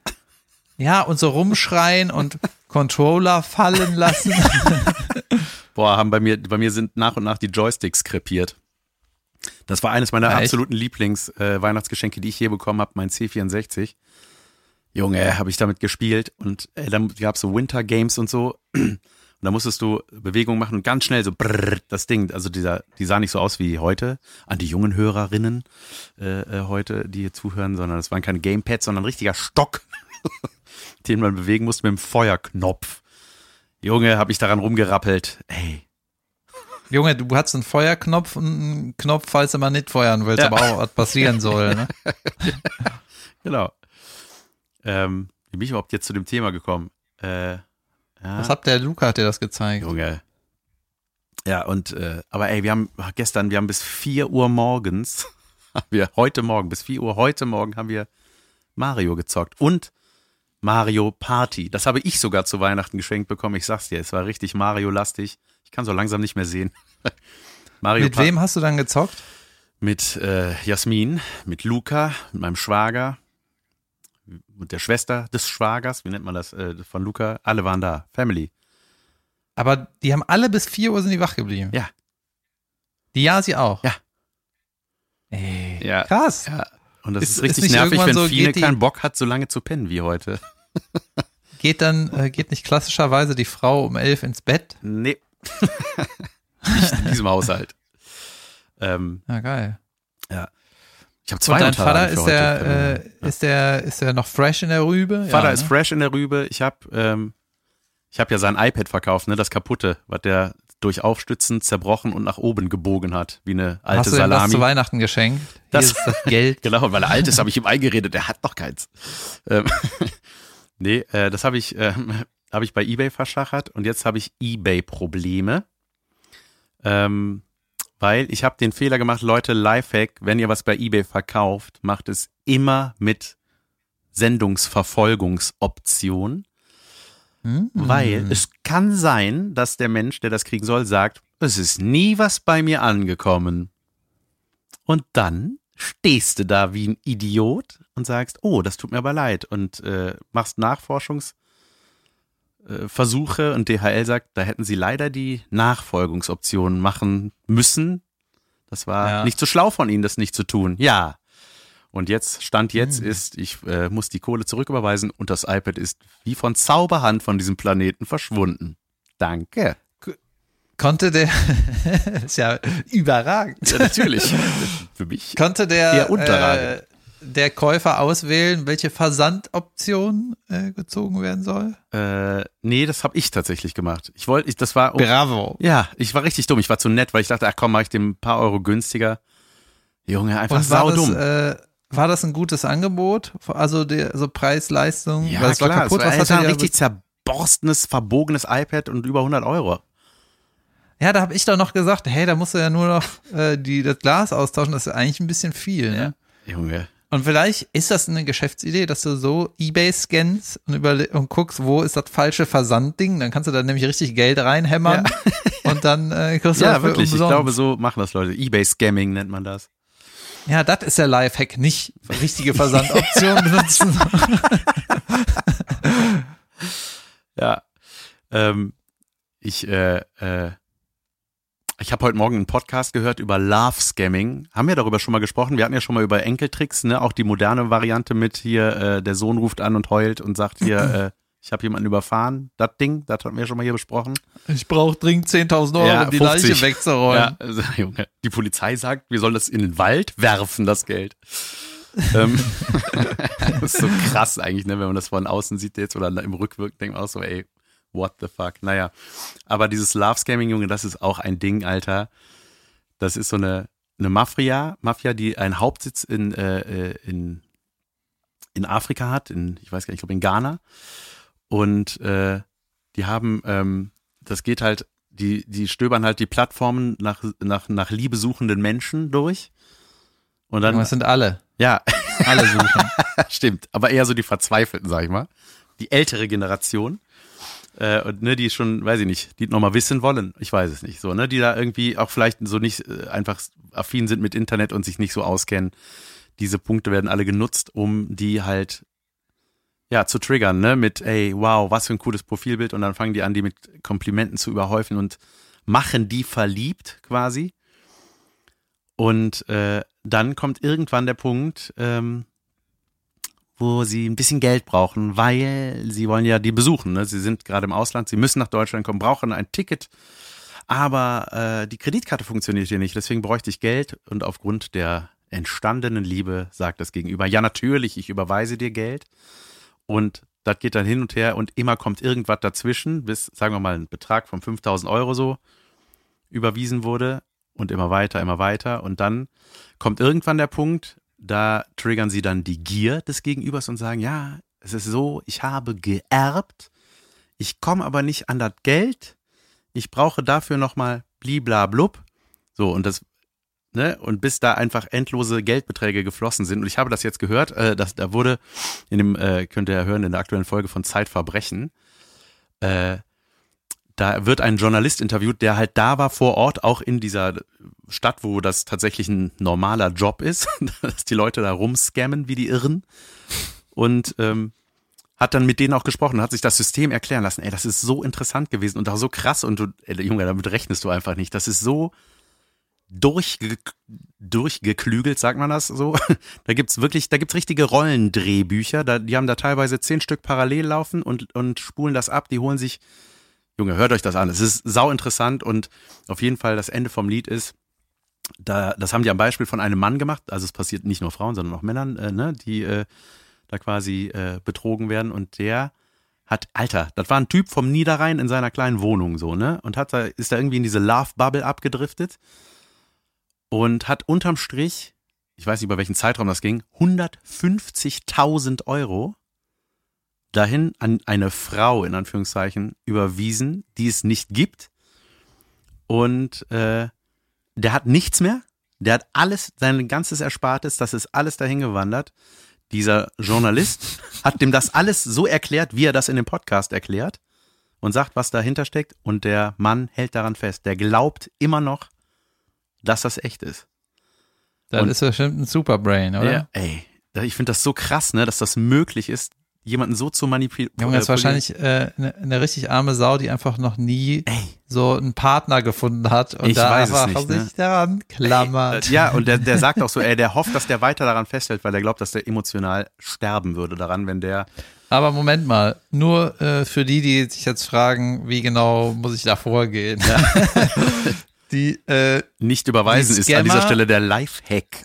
Speaker 2: Ja, und so rumschreien und Controller fallen lassen.
Speaker 1: Boah, haben bei mir, bei mir sind nach und nach die Joysticks krepiert. Das war eines meiner ja, absoluten Lieblings-Weihnachtsgeschenke, äh, die ich je bekommen habe, mein C64. Junge, habe ich damit gespielt und äh, dann gab es so Winter Games und so. Und da musstest du Bewegungen machen und ganz schnell so brrr, das Ding, also dieser, die sah nicht so aus wie heute, an die jungen Hörerinnen äh, äh heute, die hier zuhören, sondern es waren keine Gamepads, sondern ein richtiger Stock, den man bewegen musste mit dem Feuerknopf. Junge, habe ich daran rumgerappelt. Ey.
Speaker 2: Junge, du hast einen Feuerknopf und einen Knopf, falls du mal nicht feuern willst, ja. aber auch was passieren soll. Ne?
Speaker 1: genau. Ähm, wie bin ich überhaupt jetzt zu dem Thema gekommen? Äh, ja.
Speaker 2: Was hat der Luca hat dir das gezeigt?
Speaker 1: Junge. Ja, und äh, aber ey, wir haben gestern, wir haben bis 4 Uhr morgens, haben wir heute Morgen, bis 4 Uhr heute Morgen haben wir Mario gezockt. Und Mario Party. Das habe ich sogar zu Weihnachten geschenkt bekommen. Ich sag's dir, es war richtig Mario-lastig. Ich kann so langsam nicht mehr sehen.
Speaker 2: Mario mit wem hast du dann gezockt?
Speaker 1: Mit äh, Jasmin, mit Luca, mit meinem Schwager, mit der Schwester des Schwagers, wie nennt man das, äh, von Luca, alle waren da. Family.
Speaker 2: Aber die haben alle bis 4 Uhr sind die wach geblieben.
Speaker 1: Ja.
Speaker 2: Die ja, sie auch.
Speaker 1: Ja.
Speaker 2: Ey, ja. krass.
Speaker 1: Ja. Und das ist, ist richtig ist nervig, wenn so, Fine keinen Bock hat, so lange zu pennen wie heute.
Speaker 2: geht dann, äh, geht nicht klassischerweise die Frau um elf ins Bett?
Speaker 1: Nee. nicht in diesem Haushalt. Ähm,
Speaker 2: ja, geil.
Speaker 1: Ja. Ich habe zwei
Speaker 2: Und dein Vater ist der, äh, ja. ist der, ist der noch fresh in der Rübe?
Speaker 1: Vater ja, ne? ist fresh in der Rübe. Ich habe, ähm, ich habe ja sein iPad verkauft, ne, das kaputte, was der durch Aufstützen zerbrochen und nach oben gebogen hat, wie eine alte
Speaker 2: Hast du
Speaker 1: Salami.
Speaker 2: das zu Weihnachten geschenkt?
Speaker 1: Das, das Geld. genau, weil er alt ist, habe ich ihm eingeredet, er hat noch keins. Ähm, nee, äh, das habe ich, äh, hab ich bei eBay verschachert und jetzt habe ich eBay-Probleme. Ähm, weil ich habe den Fehler gemacht, Leute, Lifehack, wenn ihr was bei eBay verkauft, macht es immer mit Sendungsverfolgungsoption. Mhm. Weil es kann sein, dass der Mensch, der das kriegen soll, sagt, es ist nie was bei mir angekommen. Und dann stehst du da wie ein Idiot und sagst, oh, das tut mir aber leid und äh, machst Nachforschungs Versuche und DHL sagt, da hätten sie leider die Nachfolgungsoptionen machen müssen. Das war ja. nicht so schlau von ihnen, das nicht zu tun. Ja. Und jetzt, Stand jetzt mhm. ist, ich äh, muss die Kohle zurücküberweisen und das iPad ist wie von Zauberhand von diesem Planeten verschwunden. Danke.
Speaker 2: Konnte der, ist ja überragend.
Speaker 1: Ja, natürlich. Für mich.
Speaker 2: Konnte der,
Speaker 1: eher unterragend.
Speaker 2: Äh, der Käufer auswählen, welche Versandoption äh, gezogen werden soll?
Speaker 1: Äh, nee, das habe ich tatsächlich gemacht. Ich wollte, ich, das war.
Speaker 2: Oh, Bravo.
Speaker 1: Ja, ich war richtig dumm. Ich war zu nett, weil ich dachte, ach komm, mach ich dem ein paar Euro günstiger. Junge, einfach
Speaker 2: Und war
Speaker 1: saudumm.
Speaker 2: Das, äh, war das ein gutes Angebot? Also die, also Preis-Leistung?
Speaker 1: ja,
Speaker 2: es
Speaker 1: klar.
Speaker 2: war kaputt.
Speaker 1: es war,
Speaker 2: Was
Speaker 1: es
Speaker 2: hat
Speaker 1: war
Speaker 2: er
Speaker 1: ein richtig zerborstenes, verbogenes iPad und über 100 Euro.
Speaker 2: Ja, da habe ich doch noch gesagt, hey, da musst du ja nur noch äh, die, das Glas austauschen. Das ist eigentlich ein bisschen viel. Ne?
Speaker 1: Junge.
Speaker 2: Und vielleicht ist das eine Geschäftsidee, dass du so Ebay scannst und, überle und guckst, wo ist das falsche Versandding. Dann kannst du da nämlich richtig Geld reinhämmern und dann äh, kriegst du
Speaker 1: Ja, wirklich. Ich
Speaker 2: umsonst.
Speaker 1: glaube, so machen das Leute. Ebay-Scamming nennt man das.
Speaker 2: Ja, das ist der Lifehack, nicht richtige Versandoptionen benutzen.
Speaker 1: Ja. Ähm, ich, äh, äh, ich habe heute Morgen einen Podcast gehört über Love Scamming. Haben wir darüber schon mal gesprochen? Wir hatten ja schon mal über Enkeltricks, ne? Auch die moderne Variante mit hier, äh, der Sohn ruft an und heult und sagt hier, äh, ich habe jemanden überfahren. Das Ding, das hatten wir schon mal hier besprochen.
Speaker 2: Ich brauche dringend 10.000 Euro,
Speaker 1: Ja,
Speaker 2: um die
Speaker 1: 50.
Speaker 2: Leiche wegzuräumen.
Speaker 1: Ja, also, Junge, die Polizei sagt, wir sollen das in den Wald werfen, das Geld. ähm, das ist so krass eigentlich, ne, wenn man das von außen sieht jetzt oder im Rückwirken denkt man auch so, ey, what the fuck. Naja, aber dieses Love Scamming, Junge, das ist auch ein Ding, Alter. Das ist so eine, eine Mafia, Mafia, die einen Hauptsitz in, äh, äh, in, in Afrika hat, in, ich weiß gar nicht, ich glaube in Ghana. Und äh, die haben, ähm, das geht halt, die, die stöbern halt die Plattformen nach, nach, nach liebesuchenden Menschen durch. Und dann,
Speaker 2: Das sind alle.
Speaker 1: ja,
Speaker 2: Alle suchen.
Speaker 1: stimmt, aber eher so die Verzweifelten, sag ich mal. Die ältere Generation. Äh, und ne, die schon, weiß ich nicht, die nochmal wissen wollen, ich weiß es nicht, so, ne, die da irgendwie auch vielleicht so nicht äh, einfach affin sind mit Internet und sich nicht so auskennen. Diese Punkte werden alle genutzt, um die halt ja, zu triggern, ne, mit, ey, wow, was für ein cooles Profilbild und dann fangen die an, die mit Komplimenten zu überhäufen und machen die verliebt quasi. Und äh, dann kommt irgendwann der Punkt, ähm, wo sie ein bisschen Geld brauchen, weil sie wollen ja die besuchen. Ne? Sie sind gerade im Ausland, sie müssen nach Deutschland kommen, brauchen ein Ticket, aber äh, die Kreditkarte funktioniert hier nicht, deswegen bräuchte ich Geld und aufgrund der entstandenen Liebe sagt das Gegenüber, ja natürlich, ich überweise dir Geld und das geht dann hin und her und immer kommt irgendwas dazwischen, bis, sagen wir mal, ein Betrag von 5000 Euro so überwiesen wurde und immer weiter, immer weiter. Und dann kommt irgendwann der Punkt, da triggern sie dann die Gier des Gegenübers und sagen, ja, es ist so, ich habe geerbt, ich komme aber nicht an das Geld, ich brauche dafür nochmal bliblablub. So, und das, ne, und bis da einfach endlose Geldbeträge geflossen sind. Und ich habe das jetzt gehört, äh, dass da wurde in dem, äh, könnt ihr ja hören, in der aktuellen Folge von Zeitverbrechen, äh, da wird ein Journalist interviewt, der halt da war vor Ort, auch in dieser Stadt, wo das tatsächlich ein normaler Job ist, dass die Leute da rumscammen wie die Irren. Und ähm, hat dann mit denen auch gesprochen, hat sich das System erklären lassen. Ey, das ist so interessant gewesen und auch so krass und du, ey, Junge, damit rechnest du einfach nicht. Das ist so durchge durchgeklügelt, sagt man das so. Da gibt's wirklich, da gibt's richtige Rollendrehbücher. Da, die haben da teilweise zehn Stück parallel laufen und, und spulen das ab. Die holen sich, Junge, hört euch das an. Es ist sau interessant und auf jeden Fall das Ende vom Lied ist, da, das haben die am Beispiel von einem Mann gemacht. Also es passiert nicht nur Frauen, sondern auch Männern, äh, ne, die äh, da quasi äh, betrogen werden. Und der hat, Alter, das war ein Typ vom Niederrhein in seiner kleinen Wohnung so, ne? Und hat da, ist da irgendwie in diese Love-Bubble abgedriftet und hat unterm Strich, ich weiß nicht, über welchen Zeitraum das ging, 150.000 Euro dahin an eine Frau, in Anführungszeichen, überwiesen, die es nicht gibt. Und äh, der hat nichts mehr. Der hat alles, sein ganzes Erspartes, das ist alles dahin gewandert. Dieser Journalist hat dem das alles so erklärt, wie er das in dem Podcast erklärt und sagt, was dahinter steckt. Und der Mann hält daran fest. Der glaubt immer noch, dass das echt ist.
Speaker 2: Das
Speaker 1: Und-
Speaker 2: ist bestimmt ein Superbrain, oder?
Speaker 1: Ja, ey, ich finde das so krass, ne, dass das möglich ist, jemanden so zu manipulieren.
Speaker 2: Junge, das ist wahrscheinlich eine äh, ne- eine richtig arme Sau, die einfach noch nie
Speaker 1: Ey.
Speaker 2: so einen Partner gefunden hat und
Speaker 1: Ich
Speaker 2: da einfach
Speaker 1: nicht, ne?
Speaker 2: sich daran klammert.
Speaker 1: Ja, und der, der sagt auch so, ey, der hofft, dass der weiter daran festhält, weil er glaubt, dass der emotional sterben würde daran, wenn der.
Speaker 2: Aber Moment mal, nur äh, für die, die sich jetzt fragen, wie genau muss ich da vorgehen? die, äh,
Speaker 1: Nicht überweisen
Speaker 2: Die
Speaker 1: ist an dieser Stelle der Lifehack.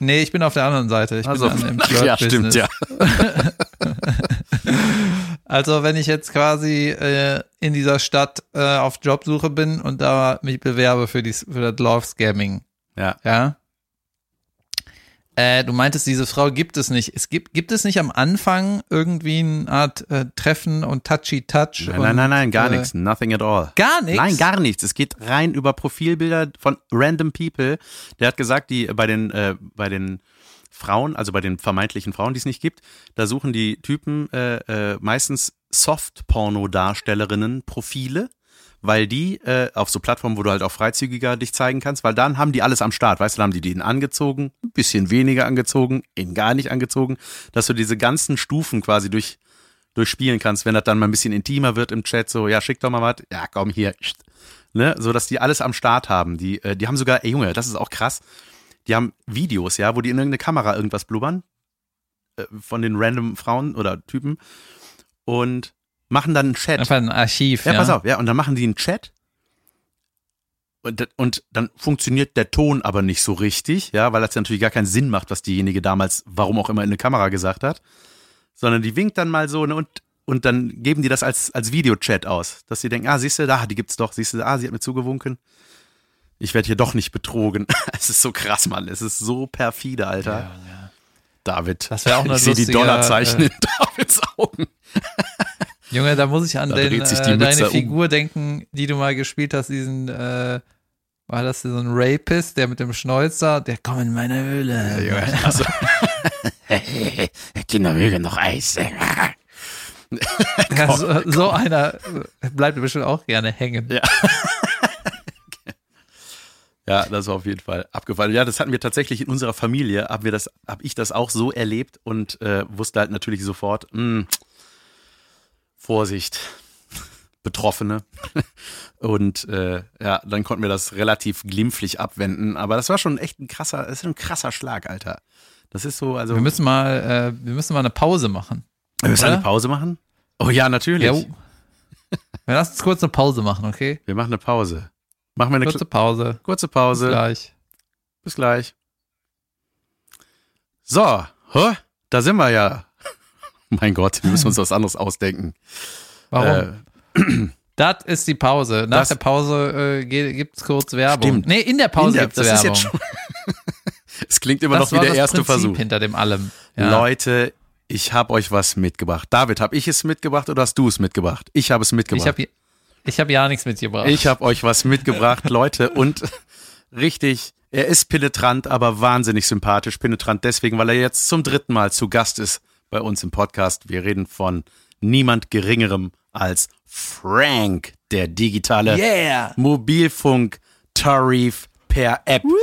Speaker 2: Nee, ich bin auf der anderen Seite. Ich
Speaker 1: also, bin im Ja, stimmt, ja.
Speaker 2: also, wenn ich jetzt quasi äh, in dieser Stadt äh, auf Jobsuche bin und da mich bewerbe für, die, für das Love Scamming.
Speaker 1: Ja.
Speaker 2: Ja. Äh, du meintest, diese Frau gibt es nicht. Es gibt, gibt es nicht am Anfang irgendwie eine Art äh, Treffen und Touchy-Touch?
Speaker 1: Nein, nein, nein, nein, gar äh, nichts. Nothing at all.
Speaker 2: Gar nichts?
Speaker 1: Nein, gar nichts. Es geht rein über Profilbilder von random people. Der hat gesagt, die bei den, äh, bei den Frauen, also bei den vermeintlichen Frauen, die es nicht gibt, da suchen die Typen äh, äh, meistens Soft-Porno-Darstellerinnen Profile weil die äh, auf so Plattformen, wo du halt auch freizügiger dich zeigen kannst, weil dann haben die alles am Start, weißt du, dann haben die den angezogen, ein bisschen weniger angezogen, ihn gar nicht angezogen, dass du diese ganzen Stufen quasi durch durchspielen kannst, wenn das dann mal ein bisschen intimer wird im Chat, so, ja, schick doch mal was, ja, komm hier, ne, so, dass die alles am Start haben. Die, äh, die haben sogar, ey Junge, das ist auch krass, die haben Videos, ja, wo die in irgendeine Kamera irgendwas blubbern, äh, von den random Frauen oder Typen und machen dann einen Chat.
Speaker 2: Einfach ein Archiv.
Speaker 1: Ja, ja, pass auf, ja, und dann machen die einen Chat. Und, und dann funktioniert der Ton aber nicht so richtig, ja, weil das natürlich gar keinen Sinn macht, was diejenige damals, warum auch immer, in eine Kamera gesagt hat. Sondern die winkt dann mal so ne, und, und dann geben die das als, als Videochat aus. Dass sie denken, ah, siehst du, da, die gibt's doch, siehst du, ah, sie hat mir zugewunken. Ich werde hier doch nicht betrogen. es ist so krass, Mann. Es ist so perfide, Alter. Ja, ja. David.
Speaker 2: Das wäre auch eine
Speaker 1: Ich sehe die Dollarzeichen äh, in Davids Augen.
Speaker 2: Junge, da muss ich an den, äh, deine Figur um. denken, die du mal gespielt hast, diesen, äh, war das so ein Rapist, der mit dem Schnäuzer, der kommt in meine Höhle. Ja, Junge, also.
Speaker 1: Kinderhöhle noch Eis.
Speaker 2: ja, so, so, einer bleibt bestimmt auch gerne hängen.
Speaker 1: Ja. Ja, das war auf jeden Fall abgefallen. Ja, das hatten wir tatsächlich in unserer Familie, habe ich das auch so erlebt und äh, wusste halt natürlich sofort, mh, hm, Vorsicht, Betroffene. Und äh, ja, dann konnten wir das relativ glimpflich abwenden. Aber das war schon echt ein krasser, das ist ein krasser Schlag, Alter. Das ist so, also.
Speaker 2: Wir müssen mal, äh, wir müssen mal eine Pause machen.
Speaker 1: Wir müssen oder? eine Pause machen? Oh ja, natürlich. Ja,
Speaker 2: wir lassen uns kurz eine Pause machen, okay?
Speaker 1: Wir machen eine Pause. Machen wir eine
Speaker 2: kurze Pause.
Speaker 1: Kurze Pause.
Speaker 2: Bis gleich.
Speaker 1: Bis gleich. So, huh? da sind wir ja. Mein Gott, wir müssen uns was anderes ausdenken.
Speaker 2: Warum? Äh, das ist die Pause. Nach das, der Pause äh, gibt es kurz Werbung. Stimmt. Nee, in der Pause gibt es Werbung. Ist jetzt schon
Speaker 1: es klingt immer das noch wie der erste
Speaker 2: Prinzip
Speaker 1: Versuch.
Speaker 2: hinter dem allem.
Speaker 1: Ja. Leute, ich habe euch was mitgebracht. David, habe ich es mitgebracht oder hast du es mitgebracht? Ich habe es mitgebracht.
Speaker 2: Ich habe ich hab ja nichts mitgebracht.
Speaker 1: Ich habe euch was mitgebracht, Leute. Und richtig, er ist penetrant, aber wahnsinnig sympathisch. Penetrant deswegen, weil er jetzt zum dritten Mal zu Gast ist bei uns im Podcast. Wir reden von niemand Geringerem als Frank, der digitale
Speaker 2: yeah.
Speaker 1: Mobilfunk-Tarif per App. Woo.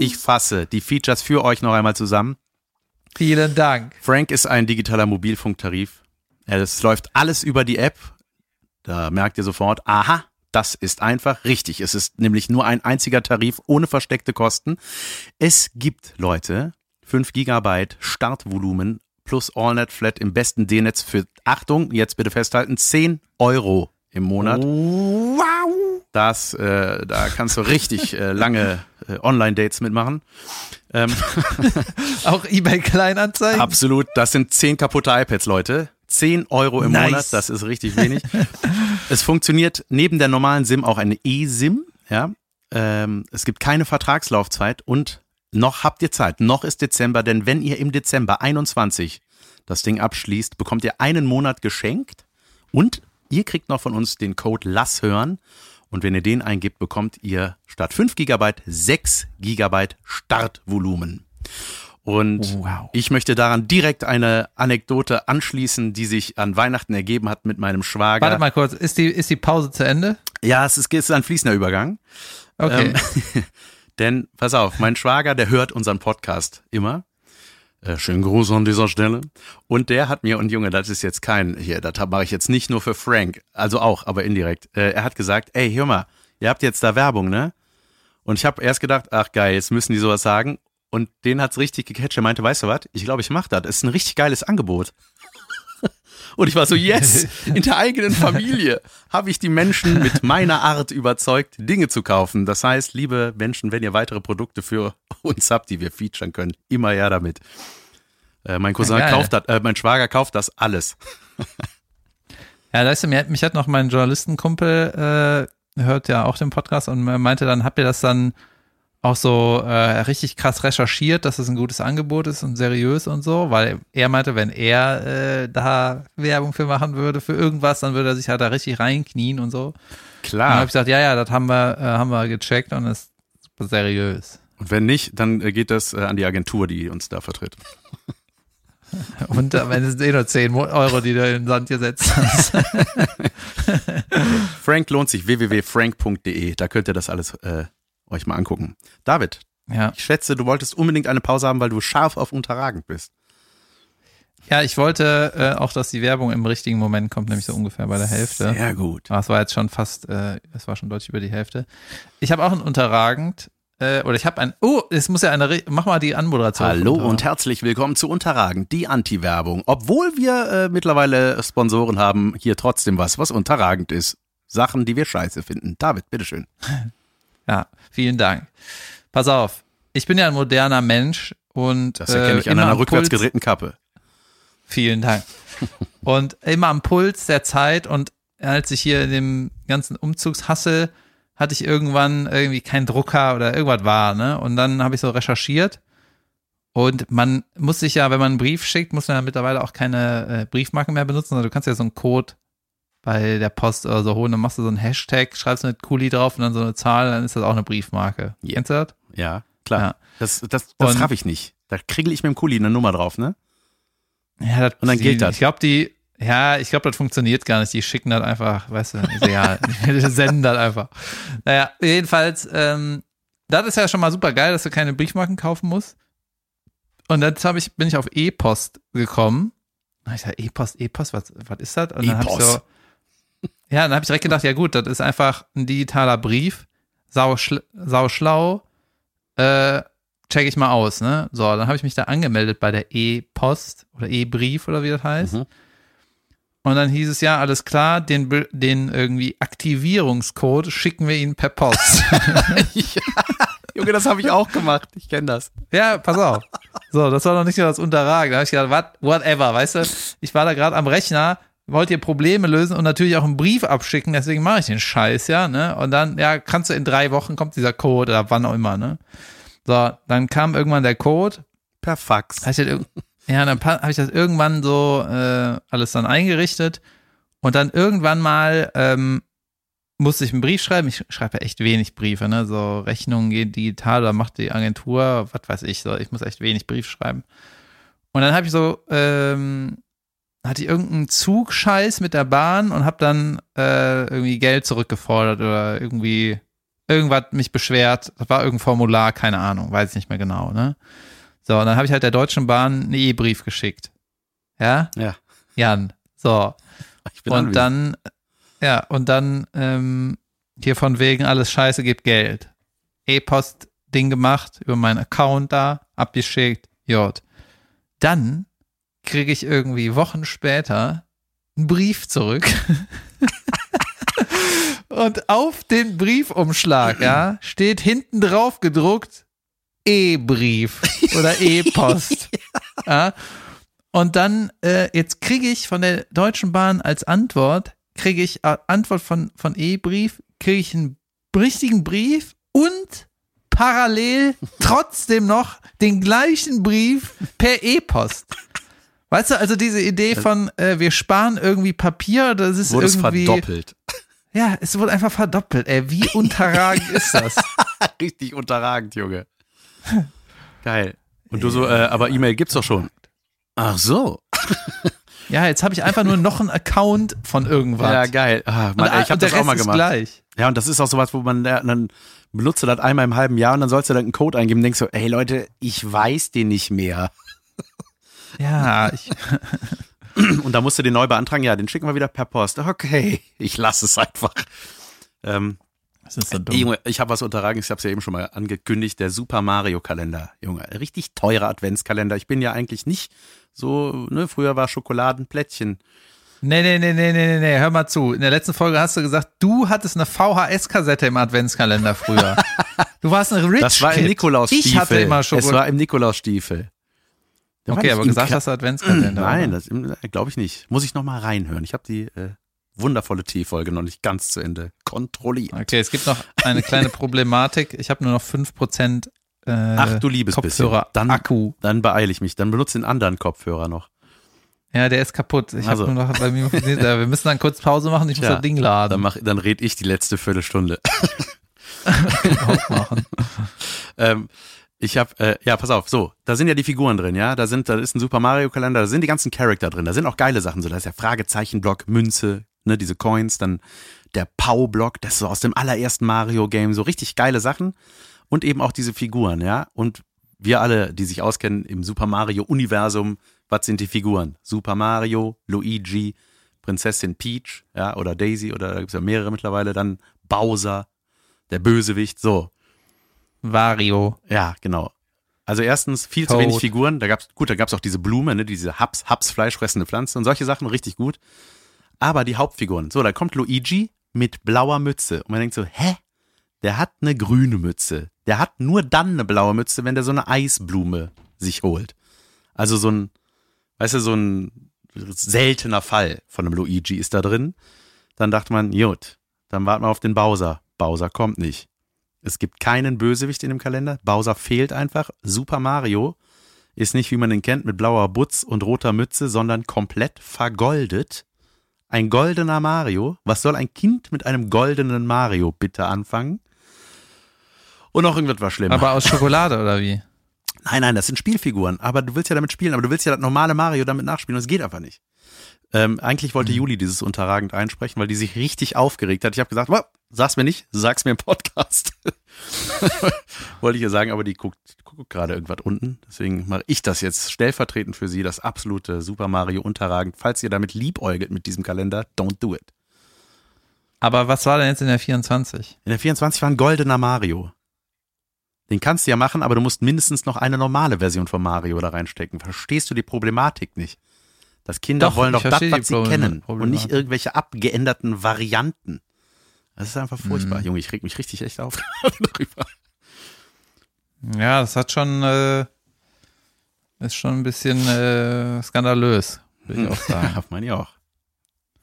Speaker 1: Ich fasse die Features für euch noch einmal zusammen.
Speaker 2: Vielen Dank.
Speaker 1: Frank ist ein digitaler Mobilfunktarif. Es läuft alles über die App. Da merkt ihr sofort, aha, das ist einfach richtig. Es ist nämlich nur ein einziger Tarif ohne versteckte Kosten. Es gibt Leute, 5 Gigabyte Startvolumen plus AllNet Flat im besten D-Netz für, Achtung, jetzt bitte festhalten, 10 Euro im Monat.
Speaker 2: Wow.
Speaker 1: Das, äh, da kannst du richtig äh, lange äh, Online-Dates mitmachen. Ähm,
Speaker 2: Auch eBay Kleinanzeigen?
Speaker 1: Absolut. Das sind 10 kaputte iPads, Leute. 10 Euro im nice. Monat, das ist richtig wenig. es funktioniert neben der normalen SIM auch eine eSIM. Ja, ähm, es gibt keine Vertragslaufzeit und noch habt ihr Zeit, noch ist Dezember, denn wenn ihr im Dezember 21 das Ding abschließt, bekommt ihr einen Monat geschenkt und ihr kriegt noch von uns den Code Lass hören. Und wenn ihr den eingibt, bekommt ihr statt 5 GB 6 GB Startvolumen. Und wow. ich möchte daran direkt eine Anekdote anschließen, die sich an Weihnachten ergeben hat mit meinem Schwager.
Speaker 2: Warte mal kurz, ist die, ist die Pause zu Ende?
Speaker 1: Ja, es ist, es ist ein fließender Übergang.
Speaker 2: Okay.
Speaker 1: Ähm, Denn, pass auf, mein Schwager, der hört unseren Podcast immer. Äh, schönen Gruß an dieser Stelle. Und der hat mir, und Junge, das ist jetzt kein, hier, das mache ich jetzt nicht nur für Frank, also auch, aber indirekt. Äh, er hat gesagt, ey, hör mal, ihr habt jetzt da Werbung, ne? Und ich habe erst gedacht, ach geil, jetzt müssen die sowas sagen. Und den hat's richtig gecatcht. Er meinte, weißt du was? Ich glaube, ich mache das. Das ist ein richtig geiles Angebot. Und ich war so, yes, in der eigenen Familie habe ich die Menschen mit meiner Art überzeugt, Dinge zu kaufen. Das heißt, liebe Menschen, wenn ihr weitere Produkte für uns habt, die wir featuren können, immer ja damit. Äh, mein Cousin ja, kauft das, äh, mein Schwager kauft das alles.
Speaker 2: ja, weißt du, mich hat noch mein Journalistenkumpel, äh, hört ja auch den Podcast und meinte dann, habt ihr das dann auch so äh, richtig krass recherchiert, dass es ein gutes Angebot ist und seriös und so, weil er meinte, wenn er äh, da Werbung für machen würde, für irgendwas, dann würde er sich halt da richtig reinknien und so.
Speaker 1: Klar.
Speaker 2: Und dann habe ich gesagt, ja, ja, das haben wir, äh, haben wir gecheckt und ist super seriös.
Speaker 1: Und wenn nicht, dann äh, geht das äh, an die Agentur, die uns da vertritt.
Speaker 2: Und am Ende sind eh nur 10 Euro, die du in den Sand gesetzt hast.
Speaker 1: Frank lohnt sich, www.frank.de, da könnt ihr das alles äh, euch mal angucken. David, ja. ich schätze, du wolltest unbedingt eine Pause haben, weil du scharf auf unterragend bist.
Speaker 2: Ja, ich wollte äh, auch, dass die Werbung im richtigen Moment kommt, nämlich so ungefähr bei der Hälfte.
Speaker 1: Sehr gut.
Speaker 2: Aber es war jetzt schon fast, äh, es war schon deutlich über die Hälfte. Ich habe auch ein unterragend, äh, oder ich habe ein, oh, es muss ja eine, mach mal die Anmoderation.
Speaker 1: Hallo und herzlich willkommen zu Unterragend, die Anti-Werbung. Obwohl wir äh, mittlerweile Sponsoren haben, hier trotzdem was, was unterragend ist. Sachen, die wir scheiße finden. David, bitteschön.
Speaker 2: Ja, vielen Dank. Pass auf, ich bin ja ein moderner Mensch und
Speaker 1: das erkenne ich äh, an einer rückwärts gedrehten Kappe.
Speaker 2: Vielen Dank. und immer am Puls der Zeit und als ich hier in dem ganzen Umzugshassel hatte ich irgendwann irgendwie keinen Drucker oder irgendwas war, ne? Und dann habe ich so recherchiert und man muss sich ja, wenn man einen Brief schickt, muss man ja mittlerweile auch keine äh, Briefmarken mehr benutzen, sondern du kannst ja so einen Code bei der Post oder so holen, dann machst du so einen Hashtag, schreibst eine Kuli drauf und dann so eine Zahl, dann ist das auch eine Briefmarke.
Speaker 1: Ja. Kennst du das? Ja, klar. Ja. Das, das, das raff ich nicht. Da kriege ich mit dem Kuli eine Nummer drauf, ne?
Speaker 2: Ja, das, und dann gilt das. Ich glaube, die, ja, ich glaube, das funktioniert gar nicht. Die schicken das einfach, weißt du, die senden das einfach. Naja, jedenfalls, ähm, das ist ja schon mal super geil, dass du keine Briefmarken kaufen musst. Und dann hab ich, bin ich auf E-Post gekommen. Da hab ich gesagt, E-Post, E-Post, was, was ist das? Und dann habe ich so, ja, dann habe ich direkt gedacht, ja gut, das ist einfach ein digitaler Brief, sau, schl sau schlau, äh, check ich mal aus, ne? So, dann habe ich mich da angemeldet bei der E-Post oder E-Brief oder wie das heißt. Mhm. Und dann hieß es ja, alles klar, den, den irgendwie Aktivierungscode schicken wir Ihnen per Post.
Speaker 1: ja. Junge, das habe ich auch gemacht. Ich kenne das.
Speaker 2: Ja, pass auf. So, das war noch nicht so das Unterragen. Da habe ich gedacht, what, whatever, weißt du? Ich war da gerade am Rechner, wollt ihr Probleme lösen und natürlich auch einen Brief abschicken, deswegen mache ich den Scheiß, ja, ne? Und dann, ja, kannst du in drei Wochen kommt dieser Code oder wann auch immer, ne? So, dann kam irgendwann der Code.
Speaker 1: Per Fax.
Speaker 2: Ja, dann habe ich das irgendwann so äh, alles dann eingerichtet und dann irgendwann mal ähm, musste ich einen Brief schreiben. Ich schreibe ja echt wenig Briefe, ne? So Rechnungen gehen digital oder macht die Agentur, was weiß ich, so. Ich muss echt wenig Brief schreiben. Und dann habe ich so ähm, hatte ich irgendeinen Zugscheiß mit der Bahn und habe dann äh, irgendwie Geld zurückgefordert oder irgendwie irgendwas mich beschwert. Das war irgendein Formular, keine Ahnung, weiß ich nicht mehr genau, ne? So, und dann habe ich halt der Deutschen Bahn einen E-Brief geschickt. Ja?
Speaker 1: Ja.
Speaker 2: Jan. So. und anwesend. dann, ja, und dann ähm, hier von wegen alles Scheiße gibt Geld. E-Post-Ding gemacht, über meinen Account da, abgeschickt, J. Dann kriege ich irgendwie Wochen später einen Brief zurück. Und auf den Briefumschlag, ja, steht hinten drauf gedruckt E-Brief oder E-Post. ja. Und dann, äh, jetzt kriege ich von der Deutschen Bahn als Antwort, kriege ich äh, Antwort von, von E-Brief, kriege ich einen richtigen Brief und parallel trotzdem noch den gleichen Brief per E-Post. Weißt du, also diese Idee von, äh, wir sparen irgendwie Papier, das ist wurde irgendwie.
Speaker 1: Es verdoppelt.
Speaker 2: Ja, es wurde einfach verdoppelt, ey. Wie unterragend ist das?
Speaker 1: Richtig unterragend, Junge. Geil. Und du so, äh, aber E-Mail gibt's doch schon. Ach so.
Speaker 2: Ja, jetzt habe ich einfach nur noch einen Account von irgendwas.
Speaker 1: Ja, geil. Ah, Mann, ey, ich habe das auch mal gemacht. Gleich. Ja, und das ist auch sowas, wo man dann benutzt du das einmal im halben Jahr und dann sollst du dann einen Code eingeben und denkst so, ey Leute, ich weiß den nicht mehr.
Speaker 2: Ja, ich.
Speaker 1: Und da musst du den neu beantragen, ja, den schicken wir wieder per Post. Okay, ich lasse es einfach. Ähm,
Speaker 2: Das ist so dumm.
Speaker 1: Junge, ich habe was unterragen, ich habe es ja eben schon mal angekündigt, der Super Mario Kalender. Junge, richtig teurer Adventskalender. Ich bin ja eigentlich nicht so, ne, früher war Schokoladenplättchen.
Speaker 2: Nee, nee, nee, nee, nee, nee, hör mal zu. In der letzten Folge hast du gesagt, du hattest eine VHS-Kassette im Adventskalender früher. du warst ein Rich
Speaker 1: Das war im Nikolausstiefel.
Speaker 2: Ich hatte immer Schokolade.
Speaker 1: Es war im Nikolausstiefel.
Speaker 2: Okay, aber gesagt hast du Adventskalender.
Speaker 1: Nein, das glaube ich nicht. Muss ich noch mal reinhören. Ich habe die äh, wundervolle T-Folge noch nicht ganz zu Ende kontrolliert.
Speaker 2: Okay, es gibt noch eine kleine Problematik. Ich habe nur noch 5% äh,
Speaker 1: Ach du liebes
Speaker 2: Kopfhörer
Speaker 1: dann,
Speaker 2: Akku.
Speaker 1: Dann beeile ich mich. Dann benutze den anderen Kopfhörer noch.
Speaker 2: Ja, der ist kaputt. Ich also. habe nur noch bei mir. Wir müssen dann kurz Pause machen. Ich muss ja, das Ding laden.
Speaker 1: Dann, mach, dann red ich die letzte Viertelstunde. machen. ähm, ich habe, äh, ja, pass auf, so, da sind ja die Figuren drin, ja, da sind, da ist ein Super Mario Kalender, da sind die ganzen Charakter drin, da sind auch geile Sachen, so, da ist ja Fragezeichenblock, Münze, ne, diese Coins, dann der Pau-Block, das ist so aus dem allerersten Mario-Game, so richtig geile Sachen und eben auch diese Figuren, ja, und wir alle, die sich auskennen im Super Mario-Universum, was sind die Figuren? Super Mario, Luigi, Prinzessin Peach, ja, oder Daisy, oder da gibt's ja mehrere mittlerweile, dann Bowser, der Bösewicht, so.
Speaker 2: Wario.
Speaker 1: Ja, genau. Also erstens viel Toad. zu wenig Figuren. Da gab's gut, da gab's auch diese Blume, ne, diese Haps, Haps fleischfressende Pflanze und solche Sachen richtig gut. Aber die Hauptfiguren. So, da kommt Luigi mit blauer Mütze und man denkt so, hä? Der hat eine grüne Mütze. Der hat nur dann eine blaue Mütze, wenn der so eine Eisblume sich holt. Also so ein, weißt du, so ein seltener Fall von einem Luigi ist da drin. Dann dachte man, gut, dann warten wir auf den Bowser. Bowser kommt nicht. Es gibt keinen Bösewicht in dem Kalender. Bowser fehlt einfach. Super Mario ist nicht, wie man ihn kennt, mit blauer Butz und roter Mütze, sondern komplett vergoldet. Ein goldener Mario. Was soll ein Kind mit einem goldenen Mario bitte anfangen? Und noch irgendwas war schlimm.
Speaker 2: Aber aus Schokolade oder wie?
Speaker 1: Nein, nein, das sind Spielfiguren. Aber du willst ja damit spielen, aber du willst ja das normale Mario damit nachspielen und es geht einfach nicht. Ähm, eigentlich wollte mhm. Juli dieses unterragend einsprechen, weil die sich richtig aufgeregt hat. Ich habe gesagt, sag's mir nicht, sag's mir im Podcast. wollte ich ihr sagen, aber die guckt, guckt gerade irgendwas unten. Deswegen mache ich das jetzt stellvertretend für sie, das absolute Super Mario unterragend. Falls ihr damit liebäugelt mit diesem Kalender, don't do it.
Speaker 2: Aber was war denn jetzt in der 24?
Speaker 1: In der 24 war ein goldener Mario. Den kannst du ja machen, aber du musst mindestens noch eine normale Version von Mario da reinstecken. Verstehst du die Problematik nicht? Das Kinder doch, wollen doch das, was sie kennen und nicht irgendwelche abgeänderten Varianten. Das ist einfach furchtbar. Mhm. Junge, ich reg mich richtig echt auf darüber.
Speaker 2: Ja, das hat schon, äh, ist schon ein bisschen äh, skandalös, würde ich auch sagen.
Speaker 1: Ja, meine ich auch.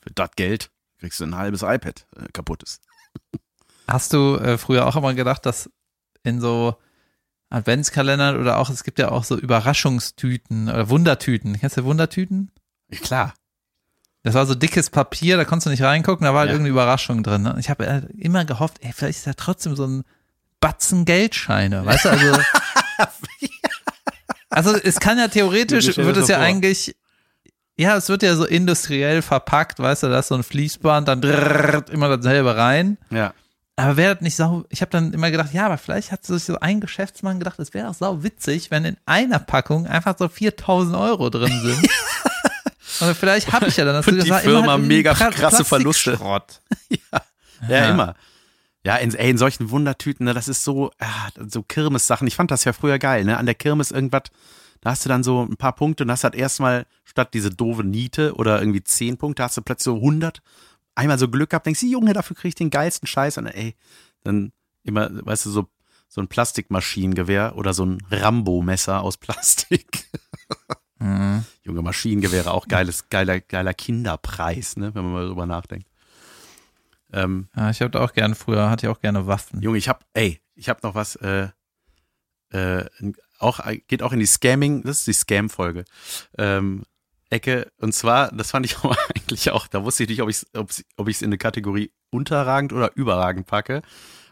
Speaker 1: Für das Geld kriegst du ein halbes iPad äh, kaputtes.
Speaker 2: Hast du äh, früher auch immer gedacht, dass in so Adventskalendern oder auch, es gibt ja auch so Überraschungstüten oder Wundertüten. Kennst du Wundertüten?
Speaker 1: Ja, klar.
Speaker 2: Das war so dickes Papier, da konntest du nicht reingucken, da war halt ja. irgendeine Überraschung drin. Ne? Ich habe halt immer gehofft, ey, vielleicht ist da trotzdem so ein Batzen Geldscheine, weißt du, also. also es kann ja theoretisch, wird es ja vor. eigentlich, ja, es wird ja so industriell verpackt, weißt du, da ist so ein Fließband, dann drrrt, immer dasselbe rein.
Speaker 1: Ja.
Speaker 2: Aber wäre das nicht sau, ich habe dann immer gedacht, ja, aber vielleicht hat sich so ein Geschäftsmann gedacht, es wäre auch sau witzig, wenn in einer Packung einfach so 4000 Euro drin sind. Und vielleicht habe ich ja dann das
Speaker 1: Und die Firma mega krasse Verluste. ja. ja, ja, immer. Ja, in, ey, in solchen Wundertüten, ne, das ist so, ja, so Kirmes-Sachen. Ich fand das ja früher geil, ne? An der Kirmes irgendwas, da hast du dann so ein paar Punkte und hast halt erstmal statt diese doofe Niete oder irgendwie zehn Punkte, hast du plötzlich so 100. Einmal so Glück gehabt, denkst du, Junge, dafür krieg ich den geilsten Scheiß. Und ey, dann immer, weißt du, so, so ein Plastikmaschinengewehr oder so ein Rambo-Messer aus Plastik. Mhm. Junge Maschinengewehre, auch geiles, geiler, geiler Kinderpreis, ne, wenn man mal drüber nachdenkt.
Speaker 2: Ähm, ja, ich habe auch gerne früher, hatte ich auch gerne Waffen.
Speaker 1: Junge, ich hab, ey, ich hab noch was, äh, äh, auch, geht auch in die Scamming, das ist die Scam-Folge, ähm, Ecke. Und zwar, das fand ich auch eigentlich auch, da wusste ich nicht, ob ich es ob, ob ich's in eine Kategorie unterragend oder überragend packe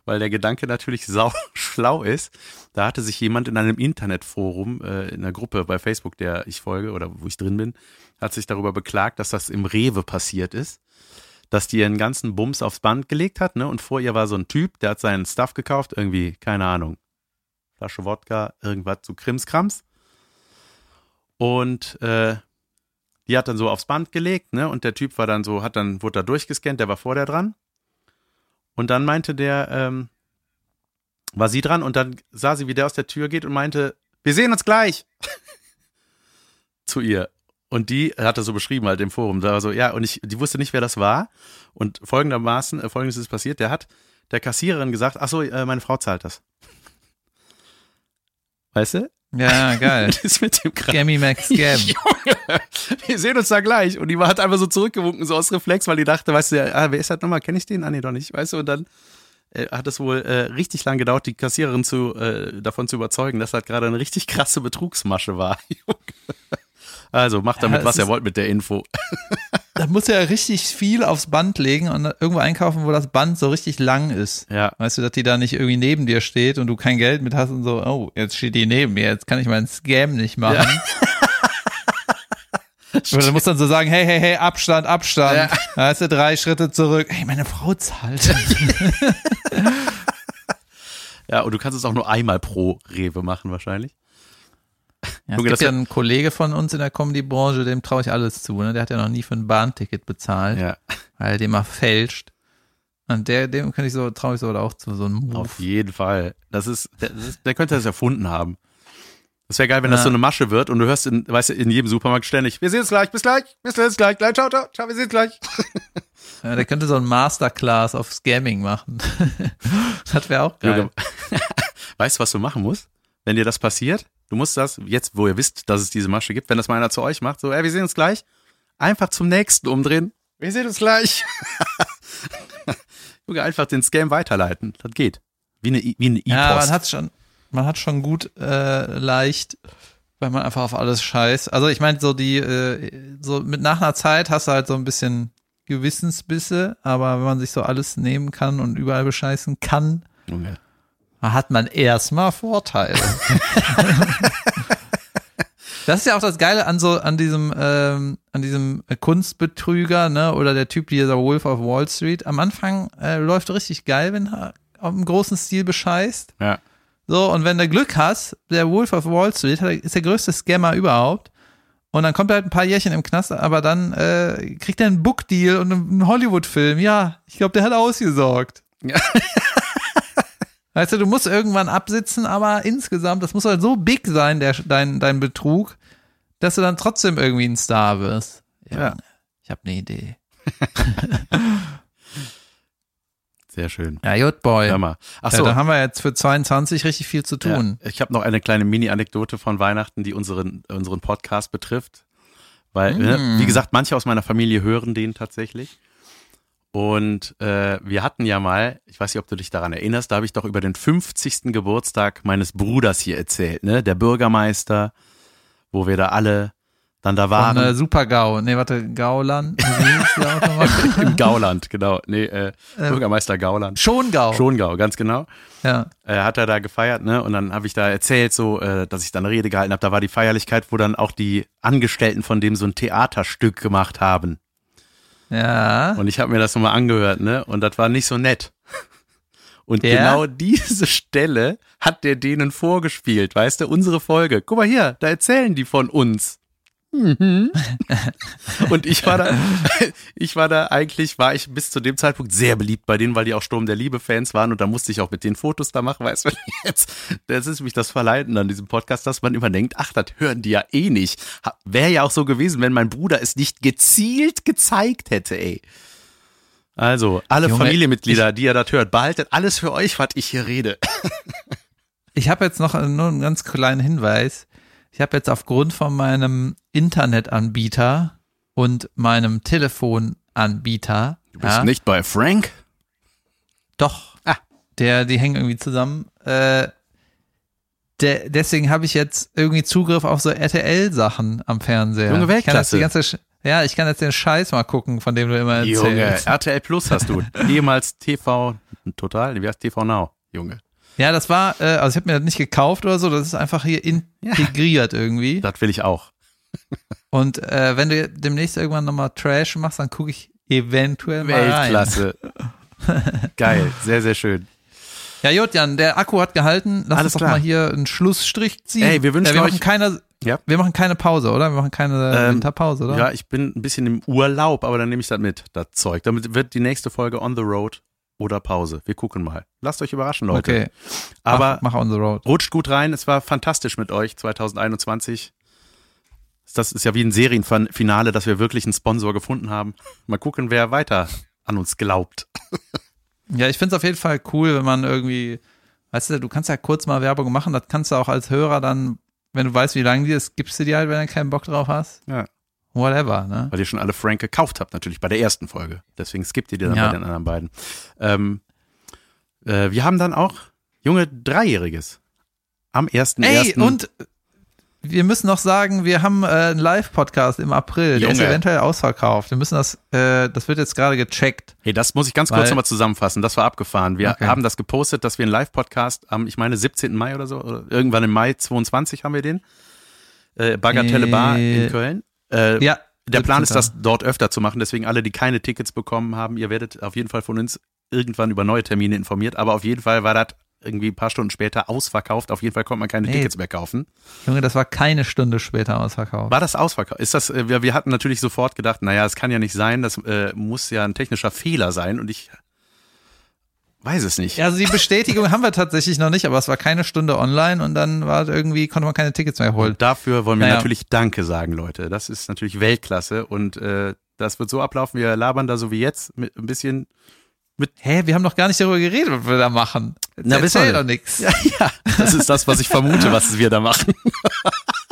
Speaker 1: weil der Gedanke natürlich sau schlau ist. Da hatte sich jemand in einem Internetforum, äh, in einer Gruppe bei Facebook, der ich folge oder wo ich drin bin, hat sich darüber beklagt, dass das im Rewe passiert ist. Dass die ihren ganzen Bums aufs Band gelegt hat, ne? Und vor ihr war so ein Typ, der hat seinen Stuff gekauft, irgendwie, keine Ahnung, Flasche Wodka, irgendwas zu Krimskrams. Und äh, die hat dann so aufs Band gelegt, ne? Und der Typ war dann so, hat dann, wurde da durchgescannt, der war vor der dran. Und dann meinte der, ähm, war sie dran und dann sah sie, wie der aus der Tür geht und meinte, wir sehen uns gleich. Zu ihr. Und die hat er so beschrieben halt im Forum. Da war so, ja, und ich, die wusste nicht, wer das war. Und folgendermaßen, äh, folgendes ist passiert, der hat der Kassiererin gesagt, ach so, äh, meine Frau zahlt das. Weißt du?
Speaker 2: Ja, geil.
Speaker 1: das ist mit dem
Speaker 2: Scammy Max Scam.
Speaker 1: wir sehen uns da gleich. Und die hat einfach so zurückgewunken, so aus Reflex, weil die dachte, weißt du, ah, wer ist das nochmal? Kenne ich den? Ah, nee, doch nicht. Weißt du, und dann äh, hat es wohl äh, richtig lang gedauert, die Kassiererin zu, äh, davon zu überzeugen, dass das gerade eine richtig krasse Betrugsmasche war. Also macht damit, ja, was ihr wollt mit der Info.
Speaker 2: Da muss er ja richtig viel aufs Band legen und irgendwo einkaufen, wo das Band so richtig lang ist.
Speaker 1: Ja.
Speaker 2: Weißt du, dass die da nicht irgendwie neben dir steht und du kein Geld mit hast und so, oh, jetzt steht die neben mir, jetzt kann ich meinen Scam nicht machen. Ja. Oder du musst dann so sagen, hey, hey, hey, Abstand, Abstand. Ja. Da hast du drei Schritte zurück. Hey, meine Frau zahlt.
Speaker 1: ja, und du kannst es auch nur einmal pro Rewe machen wahrscheinlich.
Speaker 2: Ja, es gibt ja einen Kollege von uns in der Comedy-Branche, dem traue ich alles zu. Ne? Der hat ja noch nie für ein Bahnticket bezahlt,
Speaker 1: ja.
Speaker 2: weil er den mal fälscht. Und der, dem kann ich so, traue ich so auch zu so einem Move.
Speaker 1: Auf jeden Fall. Das ist, der, das ist, der könnte das erfunden haben. Das wäre geil, wenn ja. das so eine Masche wird und du hörst in, weißt du, in jedem Supermarkt ständig, wir sehen uns gleich, bis gleich, bis gleich, gleich, gleich, ciao, ciao, ciao, wir sehen uns gleich.
Speaker 2: Ja, der könnte so ein Masterclass auf Scamming machen. das wäre auch geil.
Speaker 1: Weißt du, was du machen musst? Wenn dir das passiert, Du musst das, jetzt wo ihr wisst, dass es diese Masche gibt, wenn das mal einer zu euch macht, so, ey, wir sehen uns gleich, einfach zum nächsten umdrehen. Wir sehen uns gleich. Junge, einfach den Scam weiterleiten. Das geht. Wie eine, wie eine E-Post.
Speaker 2: Ja, man hat schon, man hat schon gut äh, leicht, weil man einfach auf alles scheißt. Also ich meine, so die, äh, so mit nach einer Zeit hast du halt so ein bisschen Gewissensbisse, aber wenn man sich so alles nehmen kann und überall bescheißen kann, Junge hat man erstmal Vorteile. das ist ja auch das Geile an so an diesem ähm, an diesem Kunstbetrüger, ne, oder der Typ dieser Wolf of Wall Street. Am Anfang äh, läuft richtig geil, wenn er auf einem großen Stil bescheißt.
Speaker 1: Ja.
Speaker 2: So, und wenn du Glück hast, der Wolf of Wall Street ist der größte Scammer überhaupt. Und dann kommt er halt ein paar Jährchen im Knast, aber dann äh, kriegt er einen Bookdeal und einen Hollywood-Film. Ja, ich glaube, der hat ausgesorgt. Ja. Weißt du, du musst irgendwann absitzen, aber insgesamt, das muss halt so big sein, der, dein, dein Betrug, dass du dann trotzdem irgendwie ein Star wirst. Ja. ja. Ich habe eine Idee.
Speaker 1: Sehr schön.
Speaker 2: Ja, gut, boy.
Speaker 1: Hör mal.
Speaker 2: Ach so. Ja, da haben wir jetzt für 22 richtig viel zu tun.
Speaker 1: Ja, ich habe noch eine kleine Mini-Anekdote von Weihnachten, die unseren, unseren Podcast betrifft. Weil, mm. ne, wie gesagt, manche aus meiner Familie hören den tatsächlich. Und äh, wir hatten ja mal, ich weiß nicht, ob du dich daran erinnerst, da habe ich doch über den 50. Geburtstag meines Bruders hier erzählt, ne? Der Bürgermeister, wo wir da alle dann da waren. Von,
Speaker 2: äh, Super-GAU, nee, warte, Gauland?
Speaker 1: Im Gauland, genau. Nee, äh, äh, Bürgermeister Gauland.
Speaker 2: Schongau.
Speaker 1: Schongau, ganz genau.
Speaker 2: Ja.
Speaker 1: Äh, hat er da gefeiert, ne? Und dann habe ich da erzählt, so, äh, dass ich da eine Rede gehalten habe. Da war die Feierlichkeit, wo dann auch die Angestellten von dem so ein Theaterstück gemacht haben.
Speaker 2: Ja.
Speaker 1: Und ich habe mir das nochmal angehört, ne? Und das war nicht so nett. Und ja? genau diese Stelle hat der denen vorgespielt, weißt du, unsere Folge. Guck mal hier, da erzählen die von uns. Mhm. und ich war da, ich war da eigentlich, war ich bis zu dem Zeitpunkt sehr beliebt bei denen, weil die auch Sturm der Liebe Fans waren und da musste ich auch mit den Fotos da machen, weißt du, jetzt, das ist mich das Verleiten an diesem Podcast, dass man immer denkt, ach, das hören die ja eh nicht. Wäre ja auch so gewesen, wenn mein Bruder es nicht gezielt gezeigt hätte, ey. Also, alle Junge, Familienmitglieder, die ihr das hört, behaltet alles für euch, was ich hier rede.
Speaker 2: ich habe jetzt noch nur einen ganz kleinen Hinweis ich habe jetzt aufgrund von meinem Internetanbieter und meinem Telefonanbieter.
Speaker 1: Du bist ja, nicht bei Frank?
Speaker 2: Doch. Ah. Der, die hängen irgendwie zusammen. Äh, der, deswegen habe ich jetzt irgendwie Zugriff auf so RTL-Sachen am Fernseher.
Speaker 1: Junge Weltklasse.
Speaker 2: Ich ganze, ja, ich kann jetzt den Scheiß mal gucken, von dem du immer erzählst.
Speaker 1: Junge, RTL Plus hast du. Ehemals TV Total, wie heißt TV Now, Junge.
Speaker 2: Ja, das war, äh, also ich habe mir das nicht gekauft oder so, das ist einfach hier integriert ja, irgendwie.
Speaker 1: Das will ich auch.
Speaker 2: Und äh, wenn du demnächst irgendwann nochmal Trash machst, dann gucke ich eventuell mal
Speaker 1: Weltklasse. rein. Geil, sehr, sehr schön.
Speaker 2: Ja, Jotjan, der Akku hat gehalten. Lass Alles uns doch klar. mal hier einen Schlussstrich ziehen.
Speaker 1: Ey, wir wünschen
Speaker 2: ja, wir
Speaker 1: euch
Speaker 2: machen keine, ja. Wir machen keine Pause, oder? Wir machen keine ähm, Winterpause, oder?
Speaker 1: Ja, ich bin ein bisschen im Urlaub, aber dann nehme ich das mit, das Zeug. Damit wird die nächste Folge on the road oder Pause. Wir gucken mal. Lasst euch überraschen, Leute.
Speaker 2: Okay.
Speaker 1: Aber
Speaker 2: mach, mach on the road.
Speaker 1: rutscht gut rein. Es war fantastisch mit euch 2021. Das ist ja wie ein Serienfinale, dass wir wirklich einen Sponsor gefunden haben. Mal gucken, wer weiter an uns glaubt.
Speaker 2: Ja, ich finde es auf jeden Fall cool, wenn man irgendwie, weißt du, du kannst ja kurz mal Werbung machen, das kannst du auch als Hörer dann, wenn du weißt, wie lange die ist, gibst du dir halt, wenn du keinen Bock drauf hast.
Speaker 1: Ja.
Speaker 2: Whatever, ne?
Speaker 1: Weil ihr schon alle Frank gekauft habt, natürlich bei der ersten Folge. Deswegen skippt ihr die dann
Speaker 2: Ja.
Speaker 1: bei den anderen beiden. Ähm, äh, wir haben dann auch junge Dreijähriges. Am 1.1.
Speaker 2: Ey, und wir müssen noch sagen, wir haben äh, einen Live-Podcast im April. Der ist
Speaker 1: Junge.
Speaker 2: eventuell ausverkauft. Wir müssen das, äh, das wird jetzt gerade gecheckt.
Speaker 1: Hey, das muss ich ganz kurz nochmal zusammenfassen. Das war abgefahren. Wir
Speaker 2: Okay.
Speaker 1: haben das gepostet, dass wir einen Live-Podcast am, ich meine, 17. Mai oder so, oder irgendwann im Mai 22 haben wir den. Äh, Bagatelle Bar in Köln. Äh,
Speaker 2: Ja.
Speaker 1: der Plan ist,
Speaker 2: 17..
Speaker 1: das dort öfter zu machen. Deswegen alle, die keine Tickets bekommen haben, ihr werdet auf jeden Fall von uns irgendwann über neue Termine informiert. Aber auf jeden Fall war das irgendwie ein paar Stunden später ausverkauft. Auf jeden Fall konnte man keine
Speaker 2: Nee.
Speaker 1: Tickets mehr kaufen.
Speaker 2: Junge, das war keine Stunde später ausverkauft.
Speaker 1: War das ausverkauft? Ist das, äh, wir, wir hatten natürlich sofort gedacht, naja, es kann ja nicht sein, das äh, muss ja ein technischer Fehler sein und ich weiß es nicht.
Speaker 2: Also die Bestätigung haben wir tatsächlich noch nicht, aber es war keine Stunde online und dann war irgendwie, konnte man keine Tickets mehr holen.
Speaker 1: Und dafür wollen wir
Speaker 2: Naja.
Speaker 1: natürlich Danke sagen, Leute. Das ist natürlich Weltklasse und äh, das wird so ablaufen, wir labern da so wie jetzt mit ein bisschen.
Speaker 2: Hä, wir haben noch gar nicht darüber geredet, was wir da machen.
Speaker 1: Na,
Speaker 2: erzähl doch nichts.
Speaker 1: Ja, ja, das ist das, was ich vermute, was wir da machen.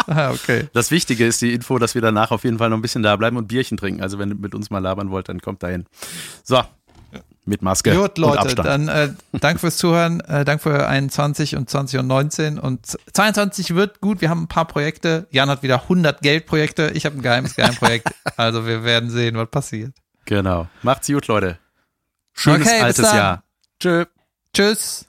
Speaker 2: Ah, okay.
Speaker 1: Das Wichtige ist die Info, dass wir danach auf jeden Fall noch ein bisschen da bleiben und Bierchen trinken. Also wenn ihr mit uns mal labern wollt, dann kommt dahin. So, mit Maske
Speaker 2: Gut,
Speaker 1: und
Speaker 2: Leute,
Speaker 1: Abstand.
Speaker 2: dann äh, danke fürs Zuhören, äh, danke für 21 und 20 und 19 und 22 wird gut. Wir haben ein paar Projekte. Jan hat wieder 100 Geldprojekte. Ich habe ein geheimes Geheimprojekt. also wir werden sehen, was passiert.
Speaker 1: Genau. Macht's gut, Leute. Schönes
Speaker 2: Okay,
Speaker 1: altes. Jahr. Tschö.
Speaker 2: Tschüss.